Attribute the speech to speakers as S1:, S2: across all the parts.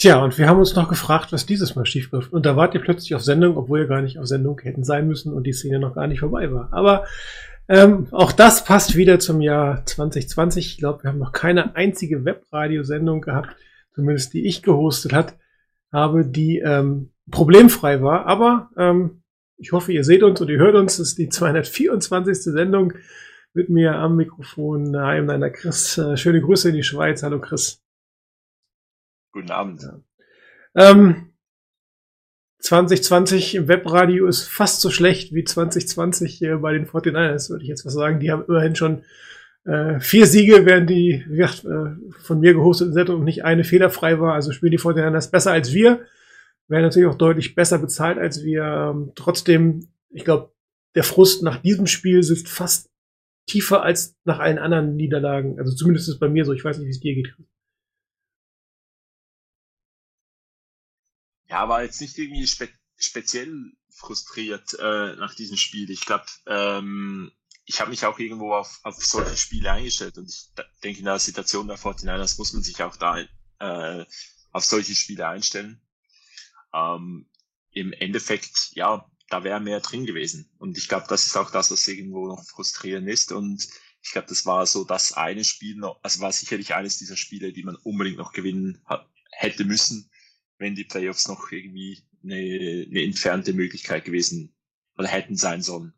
S1: Tja, und wir haben uns noch gefragt, was dieses Mal schief. Und da wart ihr plötzlich auf Sendung, obwohl ihr gar nicht auf Sendung hätten sein müssen und die Szene noch gar nicht vorbei war. Aber ähm, auch das passt wieder zum Jahr 2020. Ich glaube, wir haben noch keine einzige Webradiosendung gehabt, zumindest die ich gehostet hat, habe, die ähm, problemfrei war. Aber ähm, ich hoffe, ihr seht uns und ihr hört uns. Das ist die 224. Sendung mit mir am Mikrofon. Hi, meiner Chris. Äh, schöne Grüße in die Schweiz. Hallo Chris.
S2: Guten Abend.
S1: Ähm, 2020 im Webradio ist fast so schlecht wie 2020 äh, bei den 49ers, würde ich jetzt was sagen. Die haben immerhin schon äh, vier Siege, während die wie gesagt, äh, von mir gehosteten Sendung nicht eine fehlerfrei war. Also spielen die 49ers besser als wir. Werden natürlich auch deutlich besser bezahlt als wir. Ähm, trotzdem, ich glaube, der Frust nach diesem Spiel sitzt fast tiefer als nach allen anderen Niederlagen. Also zumindest ist es bei mir so. Ich weiß nicht, wie es dir geht.
S2: Ja, war jetzt nicht irgendwie spe speziell frustriert äh, nach diesem Spiel. Ich glaube, ähm, ich habe mich auch irgendwo auf, auf solche Spiele eingestellt und ich denke, in der Situation der 49ers muss man sich auch da äh, auf solche Spiele einstellen. Ähm, Im Endeffekt, ja, da wäre mehr drin gewesen. Und ich glaube, das ist auch das, was irgendwo noch frustrierend ist. Und ich glaube, das war so das eine Spiel noch, also war sicherlich eines dieser Spiele, die man unbedingt noch gewinnen hätte müssen, wenn die Playoffs noch irgendwie eine, eine entfernte Möglichkeit gewesen oder hätten sein sollen.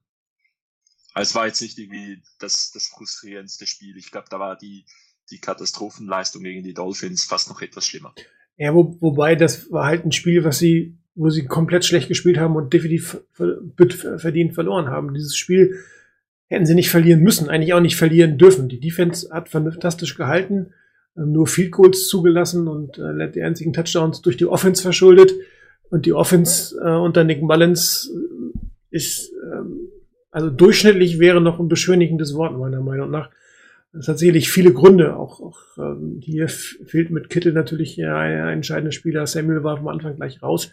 S2: Also es war jetzt nicht irgendwie das, das frustrierendste Spiel. Ich glaube, da war die, die Katastrophenleistung gegen die Dolphins fast noch etwas schlimmer.
S1: Ja, wo, wobei das war halt ein Spiel, was sie, wo sie komplett schlecht gespielt haben und definitiv verdient verloren haben. Dieses Spiel hätten sie nicht verlieren müssen, eigentlich auch nicht verlieren dürfen. Die Defense hat fantastisch gehalten, nur Field Goals zugelassen und äh, die einzigen Touchdowns durch die Offense verschuldet. Und die Offense äh, unter Nick Mullins ist, ähm, also durchschnittlich wäre noch ein beschönigendes Wort meiner Meinung nach. Das hat sicherlich viele Gründe. Auch, auch ähm, hier fehlt mit Kittel natürlich ein, ein entscheidender Spieler. Samuel war am Anfang gleich raus.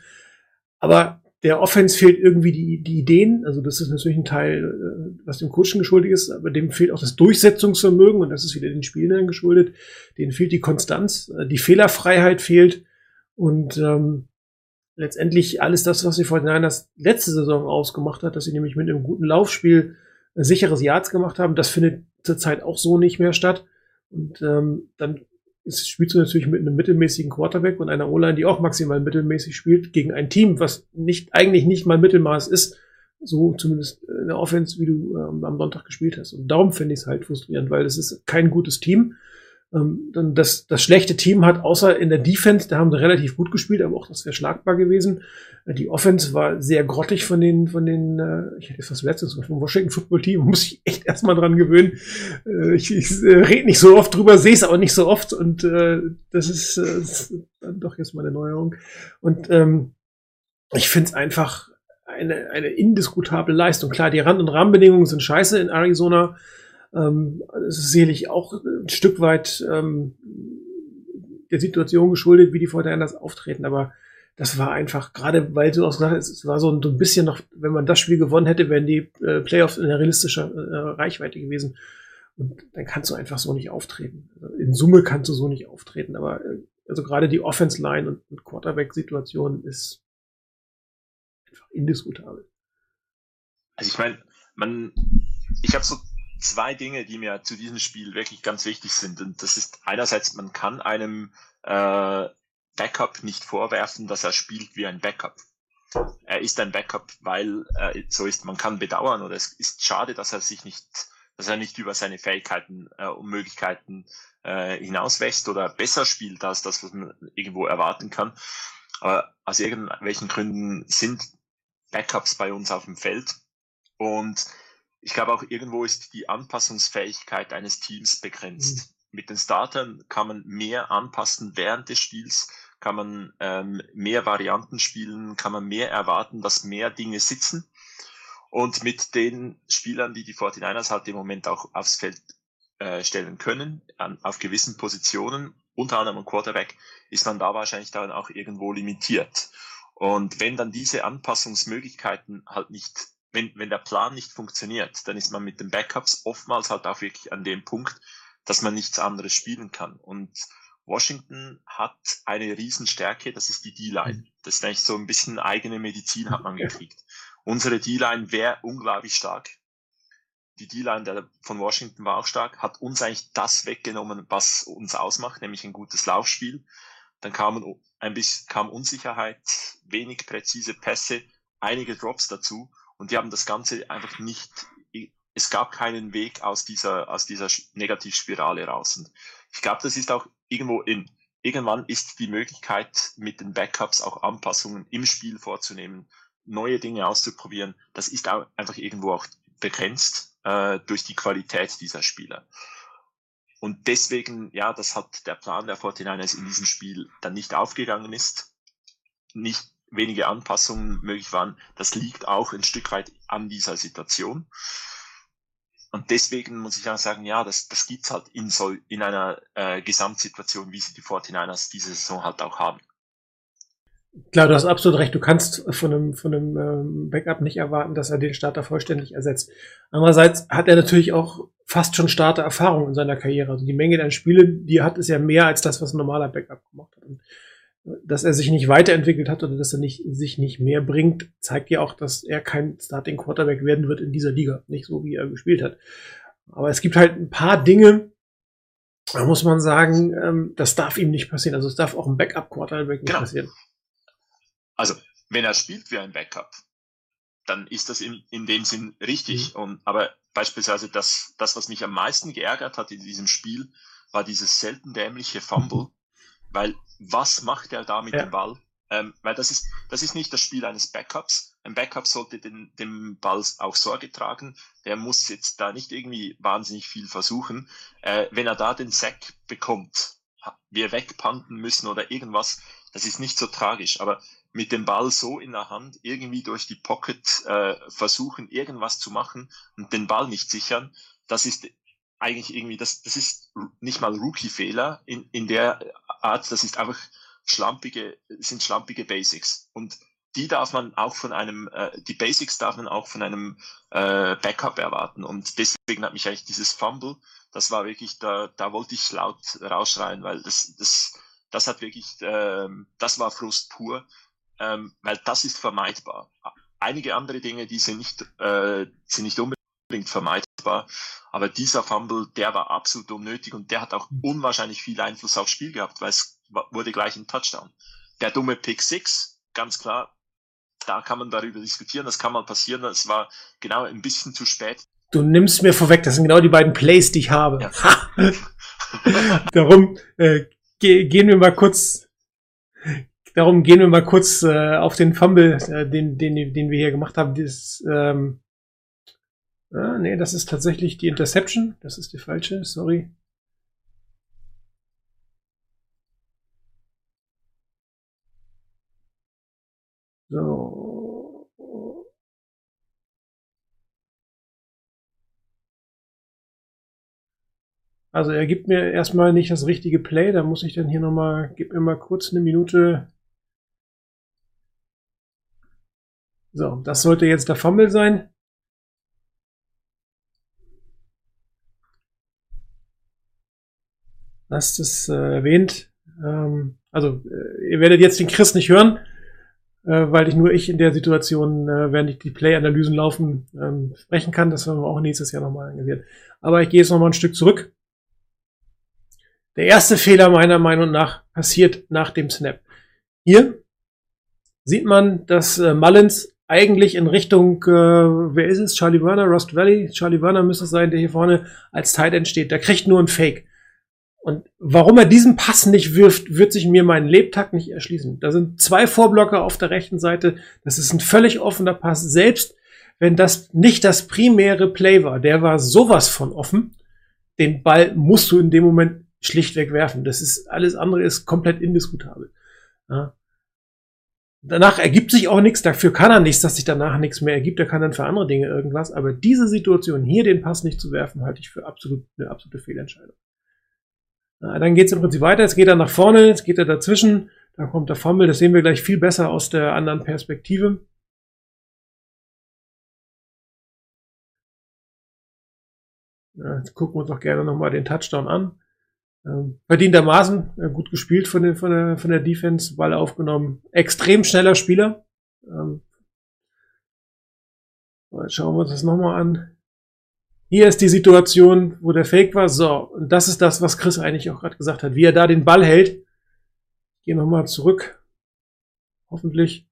S1: Aber der Offense fehlt irgendwie die, die Ideen. Also das ist natürlich ein Teil, äh, was dem Coaching geschuldet ist, aber dem fehlt auch das Durchsetzungsvermögen und das ist wieder den Spielern geschuldet. Denen fehlt die Konstanz, äh, die Fehlerfreiheit fehlt und ähm, letztendlich alles das, was sie vor das letzte Saison ausgemacht hat, dass sie nämlich mit einem guten Laufspiel ein sicheres Yards gemacht haben, das findet zurzeit auch so nicht mehr statt. Und ähm, dann ist, spielst du natürlich mit einem mittelmäßigen Quarterback und einer O-Line, die auch maximal mittelmäßig spielt, gegen ein Team, was nicht, eigentlich nicht mal Mittelmaß ist, so zumindest in der Offense, wie du ähm, am Sonntag gespielt hast. Und darum finde ich es halt frustrierend, weil es ist kein gutes Team. Ähm, das, das schlechte Team hat außer in der Defense, da haben sie relativ gut gespielt, aber auch das wäre schlagbar gewesen. Äh, die Offense war sehr grottig von den, von den, äh, ich hätte fast letztens vom Washington Football Team, muss ich echt erstmal dran gewöhnen. Äh, ich ich äh, rede nicht so oft drüber, sehe es aber nicht so oft und äh, das ist, äh, dann doch jetzt mal eine Neuerung. Und ähm, ich finde es einfach eine, eine indiskutable Leistung. Klar, die Rand- und Rahmenbedingungen sind scheiße in Arizona. Ähm, es ist sicherlich auch ein Stück weit ähm, der Situation geschuldet, wie die Fortinanders auftreten, aber das war einfach, gerade weil du auch gesagt hast, es war so ein, bisschen noch, wenn man das Spiel gewonnen hätte, wären die äh, Playoffs in der realistischen äh, Reichweite gewesen. Und dann kannst du einfach so nicht auftreten. Also in Summe kannst du so nicht auftreten, aber äh, also gerade die Offense-Line und, und Quarterback-Situation ist einfach indiskutabel.
S2: Also ich meine, man, ich habe so zwei Dinge, die mir zu diesem Spiel wirklich ganz wichtig sind. Und das ist einerseits, man kann einem äh, Backup nicht vorwerfen, dass er spielt wie ein Backup. Er ist ein Backup, weil er so ist. Man kann bedauern oder es ist schade, dass er sich nicht, dass er nicht über seine Fähigkeiten äh, und Möglichkeiten äh, hinauswächst oder besser spielt als das, was man irgendwo erwarten kann. Aber aus irgendwelchen Gründen sind Backups bei uns auf dem Feld und ich glaube auch irgendwo ist die Anpassungsfähigkeit eines Teams begrenzt. Mhm. Mit den Startern kann man mehr anpassen während des Spiels, kann man ähm, mehr Varianten spielen, kann man mehr erwarten, dass mehr Dinge sitzen. Und mit den Spielern, die die 49ers halt im Moment auch aufs Feld äh, stellen können, an, auf gewissen Positionen, unter anderem ein Quarterback, ist man da wahrscheinlich dann auch irgendwo limitiert. Und wenn dann diese Anpassungsmöglichkeiten halt nicht wenn, wenn der Plan nicht funktioniert, dann ist man mit den Backups oftmals halt auch wirklich an dem Punkt, dass man nichts anderes spielen kann. Und Washington hat eine Riesenstärke, das ist die D-Line. Das ist eigentlich so ein bisschen eigene Medizin hat man gekriegt. Unsere D-Line wäre unglaublich stark. Die D-Line von Washington war auch stark, hat uns eigentlich das weggenommen, was uns ausmacht, nämlich ein gutes Laufspiel. Dann kam ein bisschen kam Unsicherheit, wenig präzise Pässe, einige Drops dazu und die haben das Ganze einfach nicht, es gab keinen Weg aus dieser, aus dieser Negativspirale raus. Und ich glaube, das ist auch irgendwo in, irgendwann ist die Möglichkeit, mit den Backups auch Anpassungen im Spiel vorzunehmen, neue Dinge auszuprobieren. Das ist auch einfach irgendwo auch begrenzt äh, durch die Qualität dieser Spieler. Und deswegen, ja, das hat der Plan der 49ers in diesem Spiel dann nicht aufgegangen ist. Nicht wenige Anpassungen möglich waren, das liegt auch ein Stück weit an dieser Situation. Und deswegen muss ich auch sagen, ja, das, das gibt's halt in, so, in einer äh, Gesamtsituation, wie sie die 49ers diese Saison halt auch haben.
S1: Klar, du hast absolut recht. Du kannst von einem, von einem ähm, Backup nicht erwarten, dass er den Starter vollständig ersetzt. Andererseits hat er natürlich auch fast schon Starter-Erfahrung in seiner Karriere. Also die Menge der Spiele, die er hat, ist ja mehr als das, was ein normaler Backup gemacht hat. Und dass er sich nicht weiterentwickelt hat oder dass er nicht, sich nicht mehr bringt, zeigt ja auch, dass er kein Starting Quarterback werden wird in dieser Liga. Nicht so, wie er gespielt hat. Aber es gibt halt ein paar Dinge, da muss man sagen, ähm, das darf ihm nicht passieren. Also es darf auch ein Backup Quarterback nicht genau. passieren.
S2: Also, wenn er spielt wie ein Backup, dann ist das in, in dem Sinn richtig. Mhm. Und, aber beispielsweise das, das, was mich am meisten geärgert hat in diesem Spiel, war dieses selten dämliche Fumble, weil was macht er da mit ja. dem Ball? Ähm, weil das ist, das ist nicht das Spiel eines Backups. Ein Backup sollte den, dem Ball auch Sorge tragen. Der muss jetzt da nicht irgendwie wahnsinnig viel versuchen. Äh, wenn er da den Sack bekommt, wir wegpanten müssen oder irgendwas, das ist nicht so tragisch. Aber mit dem Ball so in der Hand irgendwie durch die Pocket äh, versuchen, irgendwas zu machen und den Ball nicht sichern, das ist eigentlich irgendwie, das, das ist nicht mal Rookie-Fehler in, in der Art, das ist einfach schlampige, sind schlampige Basics. Und die darf man auch von einem, äh, die Basics darf man auch von einem äh, Backup erwarten. Und deswegen hat mich eigentlich dieses Fumble, das war wirklich, da, da wollte ich laut rausschreien, weil das, das, das hat wirklich, ähm, das war Frust pur, ähm, weil das ist vermeidbar. Einige andere Dinge, die sind nicht, äh, sind nicht unbedingt vermeidbar, aber dieser Fumble, der war absolut unnötig und der hat auch unwahrscheinlich viel Einfluss aufs Spiel gehabt, weil es wurde gleich ein Touchdown. Der dumme Pick 6, ganz klar, da kann man darüber diskutieren, das kann mal passieren, es war genau ein bisschen zu spät.
S1: Du nimmst mir vorweg, das sind genau die beiden Plays, die ich habe.
S2: Ja.
S1: Darum äh, ge gehen wir mal kurz. Darum gehen wir mal kurz äh, auf den Fumble, äh, den, den, den wir hier gemacht haben. Das, ähm, ah, nee, das ist tatsächlich die Interception. Das ist die falsche, sorry. So. Also er gibt mir erstmal nicht das richtige Play, da muss ich dann hier nochmal, gib mir mal kurz eine Minute. So, das sollte jetzt der Fumble sein. Hast es äh, erwähnt. Ähm, also, äh, ihr werdet jetzt den Chris nicht hören, äh, weil ich nur ich in der Situation, äh, während ich die Play-Analysen laufen, ähm, sprechen kann. Das werden wir auch nächstes Jahr nochmal engagiert. Aber ich gehe jetzt nochmal ein Stück zurück. Der erste Fehler meiner Meinung nach passiert nach dem Snap. Hier sieht man, dass äh, Mullins eigentlich in Richtung, äh, wer ist es? Charlie Werner, Rust Valley? Charlie Werner müsste es sein, der hier vorne als Tight End steht. Der kriegt nur ein Fake. Und warum er diesen Pass nicht wirft, wird sich mir mein Lebtag nicht erschließen. Da sind zwei Vorblocker auf der rechten Seite. Das ist ein völlig offener Pass. Selbst wenn das nicht das primäre Play war, der war sowas von offen. Den Ball musst du in dem Moment schlichtweg werfen. Das ist, alles andere ist komplett indiskutabel. Ja. Danach ergibt sich auch nichts, dafür kann er nichts, dass sich danach nichts mehr ergibt, er kann dann für andere Dinge irgendwas, aber diese Situation, hier den Pass nicht zu werfen, halte ich für absolut, eine absolute Fehlentscheidung. Ja, dann geht es im Prinzip weiter, jetzt geht er nach vorne, jetzt geht er dazwischen, da kommt der Fumble, das sehen wir gleich viel besser aus der anderen Perspektive. Ja, jetzt gucken wir uns auch gerne nochmal den Touchdown an. Ähm, verdientermaßen äh, gut gespielt von, den, von, der, von der Defense, Ball aufgenommen. Extrem schneller Spieler. Ähm, jetzt schauen wir uns das nochmal an. Hier ist die Situation, wo der Fake war. So, und das ist das, was Chris eigentlich auch gerade gesagt hat. Wie er da den Ball hält. Ich gehe nochmal zurück. Hoffentlich.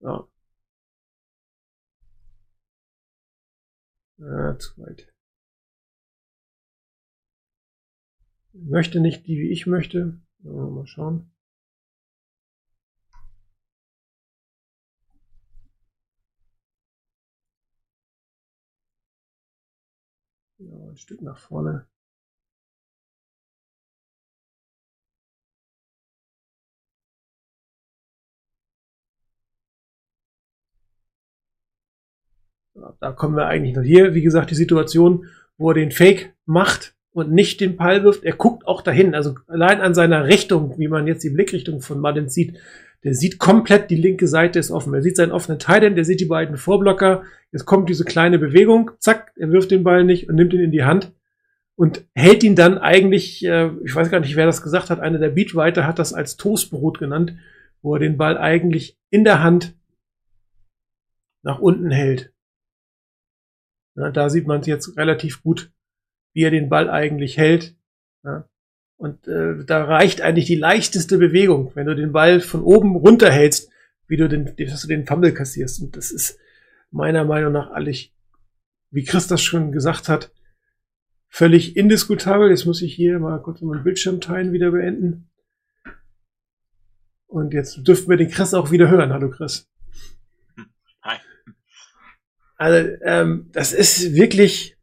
S1: Ja. Ja, zu weit. Möchte nicht die, wie ich möchte. Mal schauen. Ja, ein Stück nach vorne. Da kommen wir eigentlich noch hier. Wie gesagt, die Situation, wo er den Fake macht und nicht den Ball wirft. Er guckt auch dahin. Also allein an seiner Richtung, wie man jetzt die Blickrichtung von Madden sieht, der sieht komplett, die linke Seite ist offen. Er sieht seinen offenen Titan, der sieht die beiden Vorblocker. Jetzt kommt diese kleine Bewegung, zack, er wirft den Ball nicht und nimmt ihn in die Hand und hält ihn dann eigentlich, äh, ich weiß gar nicht, wer das gesagt hat, einer der Beatwriter hat das als Toastbrot genannt, wo er den Ball eigentlich in der Hand nach unten hält. Ja, da sieht man es jetzt relativ gut, wie er den Ball eigentlich hält. Ja. Und äh, da reicht eigentlich die leichteste Bewegung, wenn du den Ball von oben runterhältst, wie du den, dass du den Fumble kassierst. Und das ist meiner Meinung nach alles, wie Chris das schon gesagt hat, völlig indiskutabel. Jetzt muss ich hier mal kurz meinen Bildschirm teilen wieder beenden. Und jetzt dürften wir den Chris auch wieder hören. Hallo Chris.
S2: Hi.
S1: Also ähm, das ist wirklich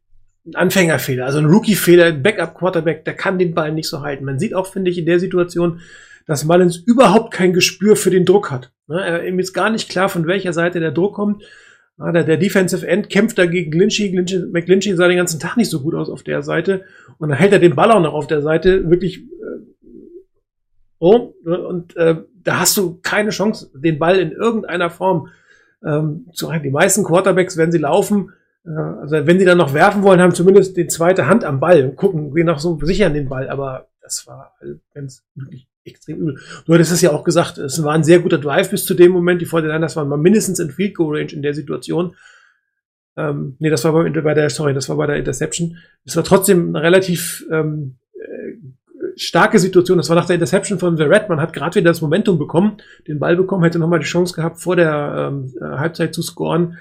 S1: ein Anfängerfehler, also ein Rookie-Fehler, ein Backup-Quarterback, der kann den Ball nicht so halten. Man sieht auch, finde ich, in der Situation, dass Mullins überhaupt kein Gespür für den Druck hat. Ne, er ist gar nicht klar, von welcher Seite der Druck kommt. Der, Defensive End kämpft dagegen Glinchy. Glinchy. McGlinchy sah den ganzen Tag nicht so gut aus auf der Seite. Und dann hält er den Ball auch noch auf der Seite wirklich äh, oh, und äh, da hast du keine Chance, den Ball in irgendeiner Form ähm, zu halten. Die meisten Quarterbacks, wenn sie laufen, also wenn sie dann noch werfen wollen, haben zumindest die zweite Hand am Ball und gucken, gehen noch so sichern den Ball. Aber das war halt ganz wirklich extrem übel. Du hattest es ja auch gesagt, es war ein sehr guter Drive bis zu dem Moment. Die 49ers waren mal mindestens in Field Goal Range in der Situation. Ähm, nee, das war bei, bei der, sorry, das war bei der Interception. Es war trotzdem eine relativ ähm, äh, starke Situation. Das war nach der Interception von The Red. Man hat gerade wieder das Momentum bekommen, den Ball bekommen, hätte nochmal die Chance gehabt, vor der ähm, äh, Halbzeit zu scoren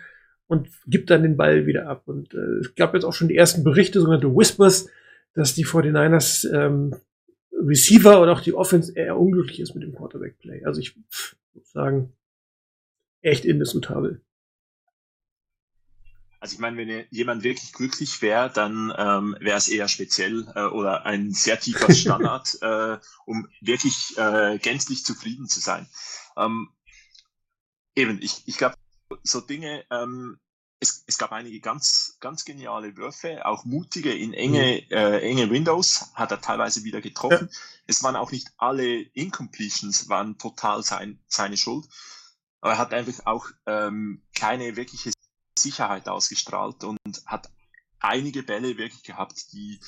S1: und gibt dann den Ball wieder ab. Und äh, es gab jetzt auch schon die ersten Berichte, sogenannte Whispers, dass die 49ers ähm, Receiver oder auch die Offense eher unglücklich ist mit dem Quarterback-Play. Also ich muss sagen, echt indiskutabel.
S2: Also ich meine, wenn jemand wirklich glücklich wäre, dann ähm, wäre es eher speziell äh, oder ein sehr tiefer Standard, äh, um wirklich äh, gänzlich zufrieden zu sein. Ähm, eben, ich, ich glaube, so Dinge, ähm, es, es gab einige ganz, ganz geniale Würfe, auch mutige in enge, mhm. äh, enge Windows, hat er teilweise wieder getroffen. Ja. Es waren auch nicht alle Incompletions, waren total sein, seine Schuld. Aber er hat einfach auch ähm, keine wirkliche Sicherheit ausgestrahlt und hat einige Bälle wirklich gehabt, die,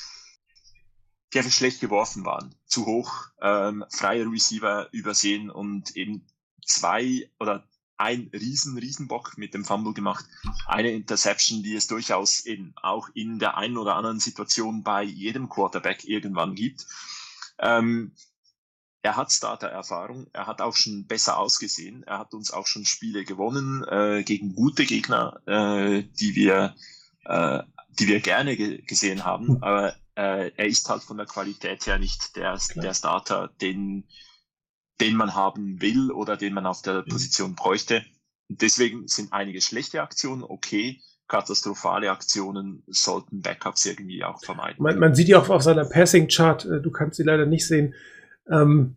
S2: die einfach schlecht geworfen waren. Zu hoch, ähm, freie Receiver übersehen und eben zwei oder ein riesen, riesen Bock mit dem Fumble gemacht. Eine Interception, die es durchaus eben auch in der einen oder anderen Situation bei jedem Quarterback irgendwann gibt. Ähm, er hat Starter-Erfahrung, er hat auch schon besser ausgesehen, er hat uns auch schon Spiele gewonnen äh, gegen gute Gegner, äh, die wir, äh, die wir gerne ge gesehen haben. Hm. Aber äh, er ist halt von der Qualität her nicht der, der Starter, den den man haben will oder den man auf der mhm. Position bräuchte. Deswegen sind einige schlechte Aktionen okay. Katastrophale Aktionen sollten Backups irgendwie auch vermeiden.
S1: Man, man sieht ja auch auf seiner Passing Chart, äh, du kannst sie leider nicht sehen, ähm,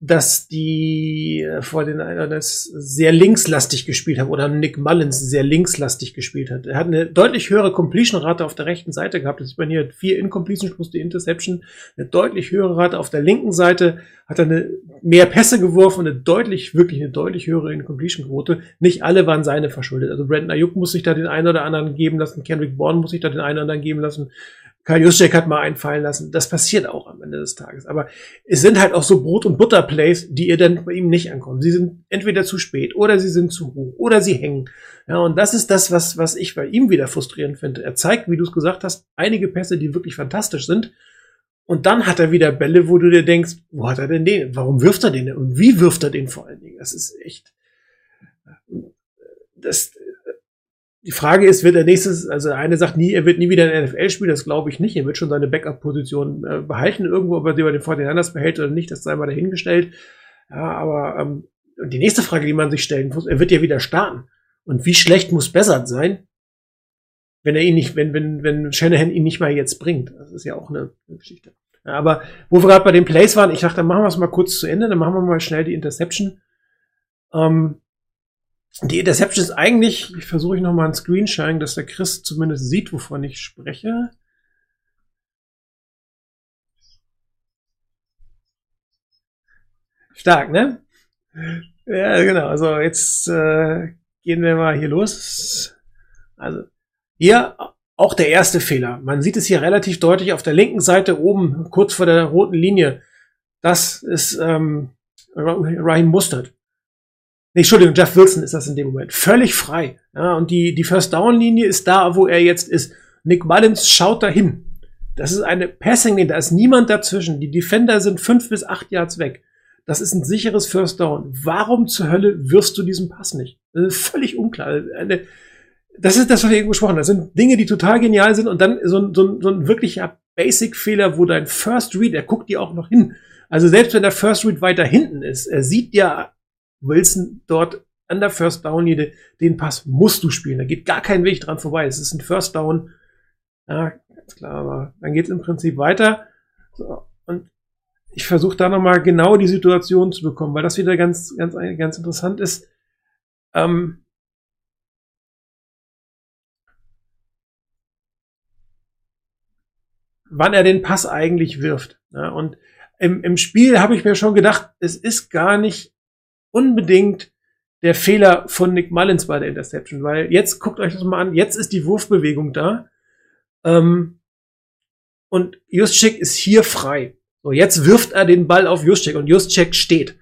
S1: dass die äh, vor den das sehr linkslastig gespielt haben oder Nick Mullins sehr linkslastig gespielt hat. Er hat eine deutlich höhere Completion-Rate auf der rechten Seite gehabt. Das sieht man hier vier Incompletions plus die Interception. Eine deutlich höhere Rate auf der linken Seite hat er eine mehr Pässe geworfen, eine deutlich, wirklich eine deutlich höhere Incompletion-Quote. Nicht alle waren seine verschuldet. Also Brandon Ayuk muss sich da den einen oder anderen geben lassen. Kendrick Bourne muss sich da den einen oder anderen geben lassen. Karl Juszczyk hat mal einfallen lassen. Das passiert auch am Ende des Tages. Aber es sind halt auch so Brot- und Butter-Plays, die ihr dann bei ihm nicht ankommen. Sie sind entweder zu spät oder sie sind zu hoch oder sie hängen. Ja, und das ist das, was, was ich bei ihm wieder frustrierend finde. Er zeigt, wie du es gesagt hast, einige Pässe, die wirklich fantastisch sind. Und dann hat er wieder Bälle, wo du dir denkst, wo hat er denn den? Warum wirft er den? Und wie wirft er den vor allen Dingen? Das ist echt, das, die Frage ist, wird er nächstes, also eine sagt nie, er wird nie wieder in der NFL spielen, das glaube ich nicht. Er wird schon seine Backup-Position äh, behalten irgendwo, ob er die bei den 49ers behält oder nicht, das sei mal dahingestellt. Ja, aber ähm, die nächste Frage, die man sich stellen muss, er wird ja wieder starten. Und wie schlecht muss Bessert sein, wenn er ihn nicht, wenn, wenn, wenn Shanahan ihn nicht mal jetzt bringt? Das ist ja auch eine, eine Geschichte. Ja, aber wo wir gerade bei den Plays waren, ich dachte, dann machen wir es mal kurz zu Ende, dann machen wir mal schnell die Interception. Ähm, die Interception ist eigentlich, ich versuche nochmal einen Screenshine, dass der Chris zumindest sieht, wovon ich spreche. Stark, ne? Ja, genau. Also jetzt äh, gehen wir mal hier los. Also hier auch der erste Fehler. Man sieht es hier relativ deutlich auf der linken Seite oben, kurz vor der roten Linie. Das ist ähm, Ryan Mustard. Nee, Entschuldigung, Jeff Wilson ist das in dem Moment. Völlig frei. Ja, und die, die First Down Linie ist da, wo er jetzt ist. Nick Mullins schaut dahin. Das ist eine Passing Linie, da ist niemand dazwischen. Die Defender sind fünf bis acht Yards weg. Das ist ein sicheres First Down. Warum zur Hölle wirst du diesen Pass nicht? Das ist völlig unklar. Eine, das ist das, was wir eben gesprochen haben. Das sind Dinge, die total genial sind und dann so ein, so ein, so ein wirklicher Basic-Fehler, wo dein First Read, er guckt dir auch noch hin. Also selbst wenn der First Read weiter hinten ist, er sieht ja Wilson dort an der First Down Linie, den Pass musst du spielen. Da geht gar kein Weg dran vorbei. Es ist ein First Down. Ja, ganz klar, aber dann geht es im Prinzip weiter. So, und ich versuche da nochmal genau die Situation zu bekommen, weil das wieder ganz, ganz, ganz interessant ist. Ähm, wann er den Pass eigentlich wirft. Ja, und im, im Spiel habe ich mir schon gedacht, es ist gar nicht unbedingt der Fehler von Nick Mullins bei der Interception, weil jetzt guckt euch das mal an, jetzt ist die Wurfbewegung da ähm, und Juszczyk ist hier frei. So, jetzt wirft er den Ball auf Juszczyk und Juszczyk steht.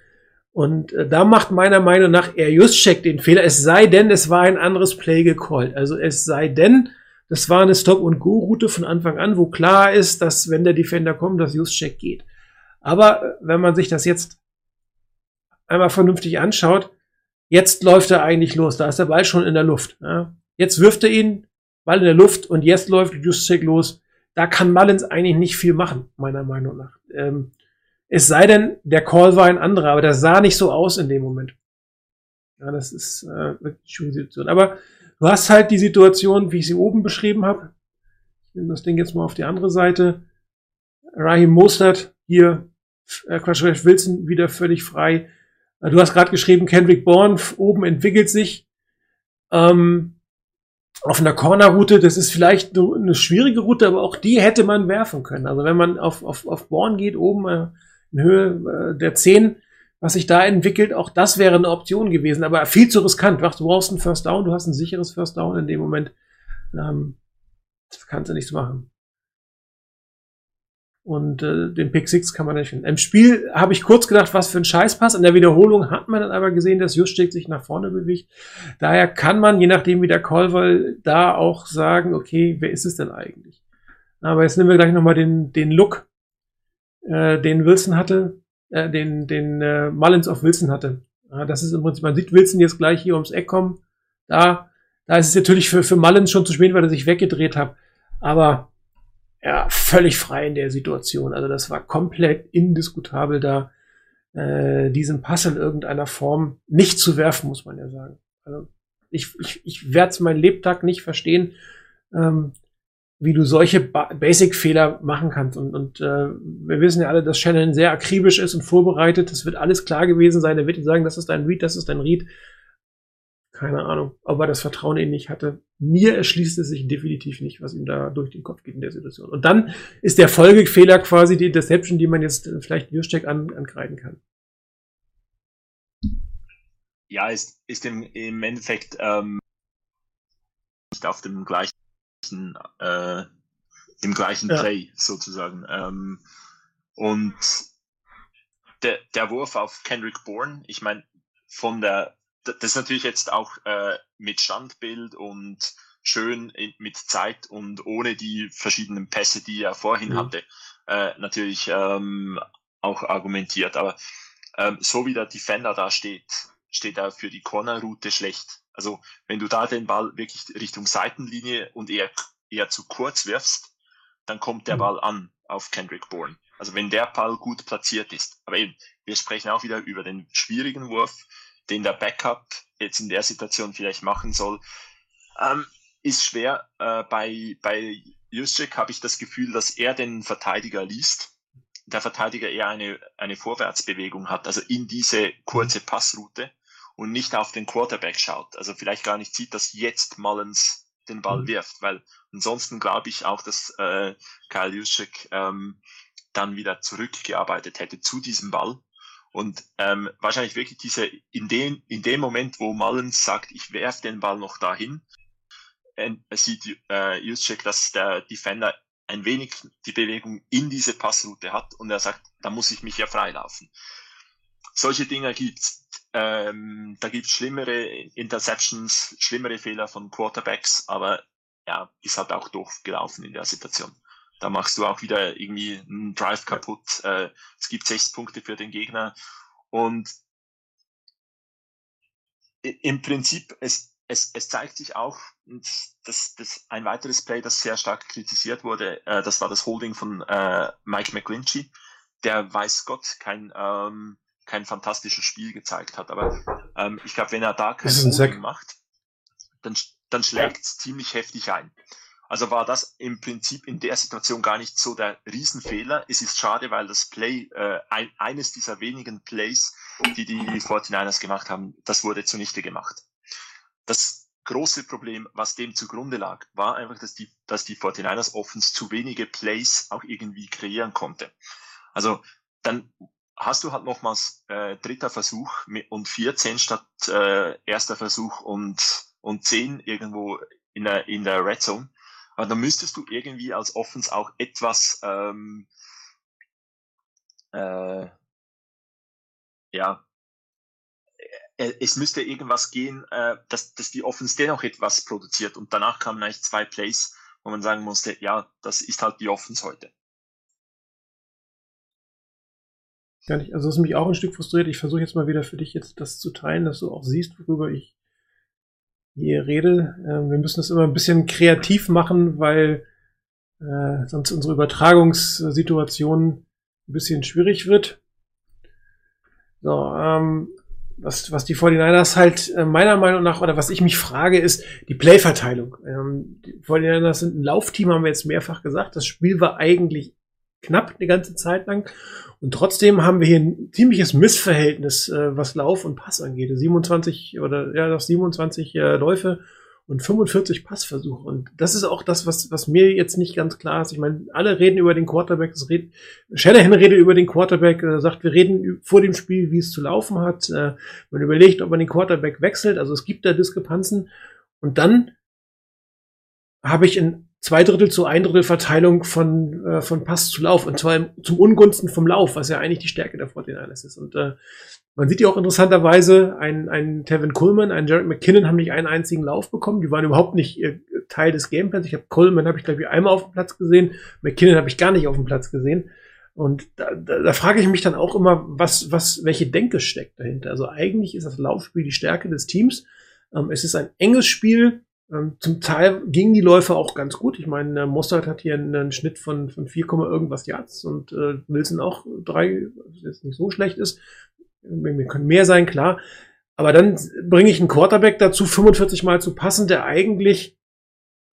S1: Und äh, da macht meiner Meinung nach er Juszczyk den Fehler, es sei denn, es war ein anderes Play gecallt. Also es sei denn, das war eine Stop-and-Go-Route von Anfang an, wo klar ist, dass wenn der Defender kommt, dass Juszczyk geht. Aber äh, wenn man sich das jetzt einmal vernünftig anschaut, jetzt läuft er eigentlich los. Da ist der Ball schon in der Luft. Ja. Jetzt wirft er ihn, Ball in der Luft und jetzt läuft Juszczyk los. Da kann Mullins eigentlich nicht viel machen, meiner Meinung nach. Ähm, es sei denn, der Call war ein anderer, aber der sah nicht so aus in dem Moment. Ja, das ist äh, wirklich eine schwierige Situation. Aber du hast halt die Situation, wie ich sie oben beschrieben habe. Ich nehme das Ding jetzt mal auf die andere Seite. Raheem Mostert hier, äh, Quatsch, Wilson wieder völlig frei. Äh, du hast gerade geschrieben, Kendrick Bourne oben entwickelt sich. Ähm, auf einer Corner-Route, das ist vielleicht eine schwierige Route, aber auch die hätte man werfen können. Also wenn man auf, auf, auf Born geht, oben äh, in Höhe äh, der 10, was sich da entwickelt, auch das wäre eine Option gewesen, aber viel zu riskant. Du brauchst ein First Down, du hast ein sicheres First Down in dem Moment. Ähm, das kannst du nichts machen. Und äh, den Pick 6 kann man nicht finden. Im Spiel habe ich kurz gedacht, was für ein Scheißpass. In der Wiederholung hat man dann aber gesehen, dass Juszczyk sich nach vorne bewegt. Daher kann man, je nachdem wie der Call war, da auch sagen, okay, wer ist es denn eigentlich? Aber jetzt nehmen wir gleich nochmal den, den Look, äh, den Wilson hatte, äh, den, den äh, Mullins auf Wilson hatte. Ja, das ist im Prinzip, man sieht Wilson jetzt gleich hier ums Eck kommen. Da, da ist es natürlich für, für Mullins schon zu spät, weil er sich weggedreht hat. Aber ja, völlig frei in der Situation. Also das war komplett indiskutabel da, äh, diesen Pass in irgendeiner Form nicht zu werfen, muss man ja sagen. Also ich, ich, ich werde es meinen Lebtag nicht verstehen, ähm, wie du solche ba Basic-Fehler machen kannst. Und, und äh, wir wissen ja alle, dass Shannon sehr akribisch ist und vorbereitet. Es wird alles klar gewesen sein. Er wird dir sagen, das ist dein Read, das ist dein Read. Keine Ahnung, ob er das Vertrauen in ihn nicht hatte. Mir erschließt es sich definitiv nicht, was ihm da durch den Kopf geht in der Situation. Und dann ist der Folgefehler quasi die Interception, die man jetzt vielleicht Juszczyk an, ankreiden kann.
S2: Ja, ist, ist im, im Endeffekt ähm, nicht auf dem gleichen, äh, im gleichen
S1: Ja.
S2: Play sozusagen. Ähm, und der, der Wurf auf Kendrick Bourne, ich meine, von der, das ist natürlich jetzt auch äh, mit Standbild und schön in, mit Zeit und ohne die verschiedenen Pässe, die er vorhin
S1: Mhm.
S2: hatte, äh, natürlich ähm, auch argumentiert. Aber ähm, so wie der Defender da steht, steht er für die Cornerroute schlecht. Also wenn du da den Ball wirklich Richtung Seitenlinie und eher, eher zu kurz wirfst, dann kommt der
S1: Mhm.
S2: Ball an auf Kendrick Bourne. Also wenn der Ball gut platziert ist. Aber eben, wir sprechen auch wieder über den schwierigen Wurf, den der Backup jetzt in der Situation vielleicht machen soll. Ähm, ist schwer. Äh, bei bei Juszczyk habe ich das Gefühl, dass er den Verteidiger liest. Der Verteidiger eher eine, eine Vorwärtsbewegung hat, also in diese kurze Passroute und nicht auf den Quarterback schaut. Also vielleicht gar nicht sieht, dass jetzt Mullins den Ball
S1: Mhm.
S2: wirft, weil ansonsten glaube ich auch, dass äh, Kyle Juszczyk ähm, dann wieder zurückgearbeitet hätte zu diesem Ball. Und ähm, wahrscheinlich wirklich diese, in dem, in dem Moment, wo Mullins sagt, ich werf den Ball noch dahin, äh, sieht äh, Juszczyk, dass der Defender ein wenig die Bewegung in diese Passroute hat und er sagt, da muss ich mich ja freilaufen. Solche Dinge gibt's. Ähm, da gibt's schlimmere Interceptions, schlimmere Fehler von Quarterbacks, aber ja, ist halt auch doof gelaufen in der Situation. Da machst du auch wieder irgendwie einen Drive kaputt. Äh, es gibt sechs Punkte für den Gegner und im Prinzip, es, es, es zeigt sich auch, dass, dass ein weiteres Play, das sehr stark kritisiert wurde, äh, das war das Holding von äh, Mike McGlinchey, der weiß Gott kein, ähm, kein fantastisches Spiel gezeigt hat. Aber ähm, ich glaube, wenn er da kein Holding
S1: Sack.
S2: macht, dann, dann schlägt es ziemlich heftig ein. Also war das im Prinzip in der Situation gar nicht so der Riesenfehler. Es ist schade, weil das Play, äh, ein, eines dieser wenigen Plays, die die 49ers gemacht haben, das wurde zunichte gemacht. Das große Problem, was dem zugrunde lag, war einfach, dass die, dass die 49ers Offense zu wenige Plays auch irgendwie kreieren konnte. Also dann hast du halt nochmals äh, dritter Versuch und 14 statt äh, erster Versuch und, und 10 irgendwo in der, in der Red Zone. Aber dann müsstest du irgendwie als Offense auch etwas ähm, äh, ja, äh, es müsste irgendwas gehen, äh, dass, dass die Offense dennoch etwas produziert. Und danach kamen eigentlich zwei Plays, wo man sagen musste, ja, das ist halt die Offense heute.
S1: Gar nicht. Also ist mich auch ein Stück frustriert. Ich versuche jetzt mal wieder für dich jetzt das zu teilen, dass du auch siehst, worüber ich hier rede. Äh, wir müssen das immer ein bisschen kreativ machen, weil äh, sonst unsere Übertragungssituation ein bisschen schwierig wird. So, ähm, was, was die 49ers halt äh, meiner Meinung nach, oder was ich mich frage, ist die Playverteilung. Ähm, die 49ers sind ein Laufteam, haben wir jetzt mehrfach gesagt. Das Spiel war eigentlich knapp eine ganze Zeit lang. Und trotzdem haben wir hier ein ziemliches Missverhältnis, äh, was Lauf und Pass angeht. 27 oder ja, doch 27 äh, Läufe und 45 Passversuche. Und das ist auch das, was, was mir jetzt nicht ganz klar ist. Ich meine, alle reden über den Quarterback. Es redet, Shanahan redet über den Quarterback, äh, sagt, wir reden vor dem Spiel, wie es zu laufen hat. Äh, man überlegt, ob man den Quarterback wechselt. Also es gibt da Diskrepanzen. Und dann habe ich in zwei Drittel zu ein Drittel Verteilung von, äh, von Pass zu Lauf. Und zwar zum Ungunsten vom Lauf, was ja eigentlich die Stärke der 49ers ist. Und äh, man sieht ja auch interessanterweise, ein, ein Tevin Coleman, ein Jared McKinnon haben nicht einen einzigen Lauf bekommen. Die waren überhaupt nicht äh, Teil des Gameplans. Ich habe Coleman habe ich glaube ich einmal auf dem Platz gesehen, McKinnon habe ich gar nicht auf dem Platz gesehen. Und da, da, da frage ich mich dann auch immer, was, was, welche Denke steckt dahinter. Also eigentlich ist das Laufspiel die Stärke des Teams. Ähm, es ist ein enges Spiel. Ähm, zum Teil gingen die Läufe auch ganz gut. Ich meine, äh, Mossad hat hier einen, einen, Schnitt von, von 4, irgendwas Yards und äh, Wilson auch drei, was jetzt nicht so schlecht ist. Wir können mehr sein, klar. Aber dann bringe ich einen Quarterback dazu, 45 Mal zu passen, der eigentlich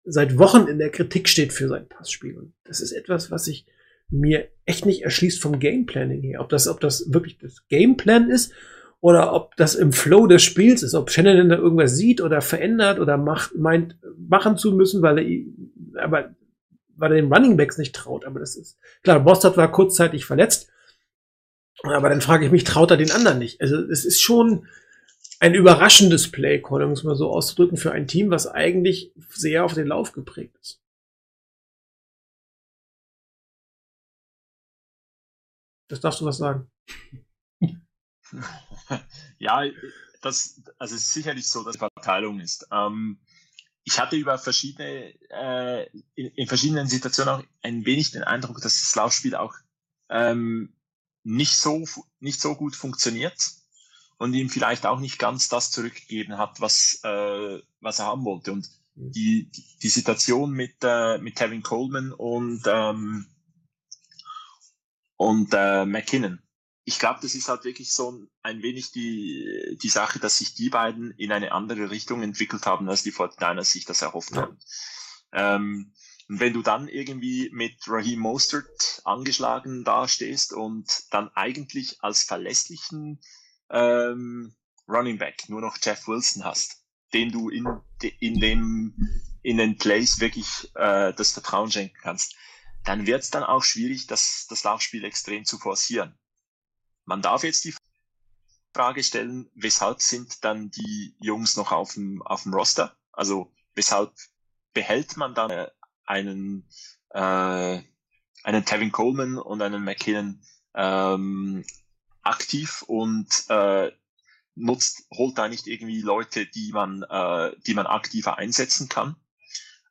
S1: seit Wochen in der Kritik steht für sein Passspiel. Und das ist etwas, was sich mir echt nicht erschließt vom Gameplanning her. Ob das, ob das wirklich das Gameplan ist oder ob das im Flow des Spiels ist, ob Shannon da irgendwas sieht oder verändert oder macht, meint, machen zu müssen, weil er, aber, weil er den Running Backs nicht traut. Aber das ist, klar, Bostad war kurzzeitig verletzt. Aber dann frage ich mich, traut er den anderen nicht? Also, es ist schon ein überraschendes Play, um es mal so auszudrücken, für ein Team, was eigentlich sehr auf den Lauf geprägt ist. Das darfst du was sagen.
S2: ja, das, also es ist sicherlich so, dass Verteilung ist. Ähm, ich hatte über verschiedene, äh, in, in, verschiedenen Situationen auch ein wenig den Eindruck, dass das Laufspiel auch ähm, nicht so, nicht so gut funktioniert und ihm vielleicht auch nicht ganz das zurückgegeben hat, was, äh, was er haben wollte. Und die, die, die Situation mit, äh, mit Kevin Coleman und, ähm, und äh, McKinnon ich glaube, das ist halt wirklich so ein wenig die, die Sache, dass sich die beiden in eine andere Richtung entwickelt haben, als die 49ers sich das erhofft ja. haben. Ähm, und wenn du dann irgendwie mit Raheem Mostert angeschlagen dastehst und dann eigentlich als verlässlichen ähm, Running Back nur noch Jeff Wilson hast, dem du in, in dem in den Plays wirklich äh, das Vertrauen schenken kannst, dann wird es dann auch schwierig, das, das Laufspiel extrem zu forcieren. Man darf jetzt die Frage stellen, weshalb sind dann die Jungs noch auf dem, auf dem Roster? Also weshalb behält man dann einen, äh, einen Kevin Coleman und einen McKinnon ähm, aktiv und äh, nutzt, holt da nicht irgendwie Leute, die man, äh, die man aktiver einsetzen kann.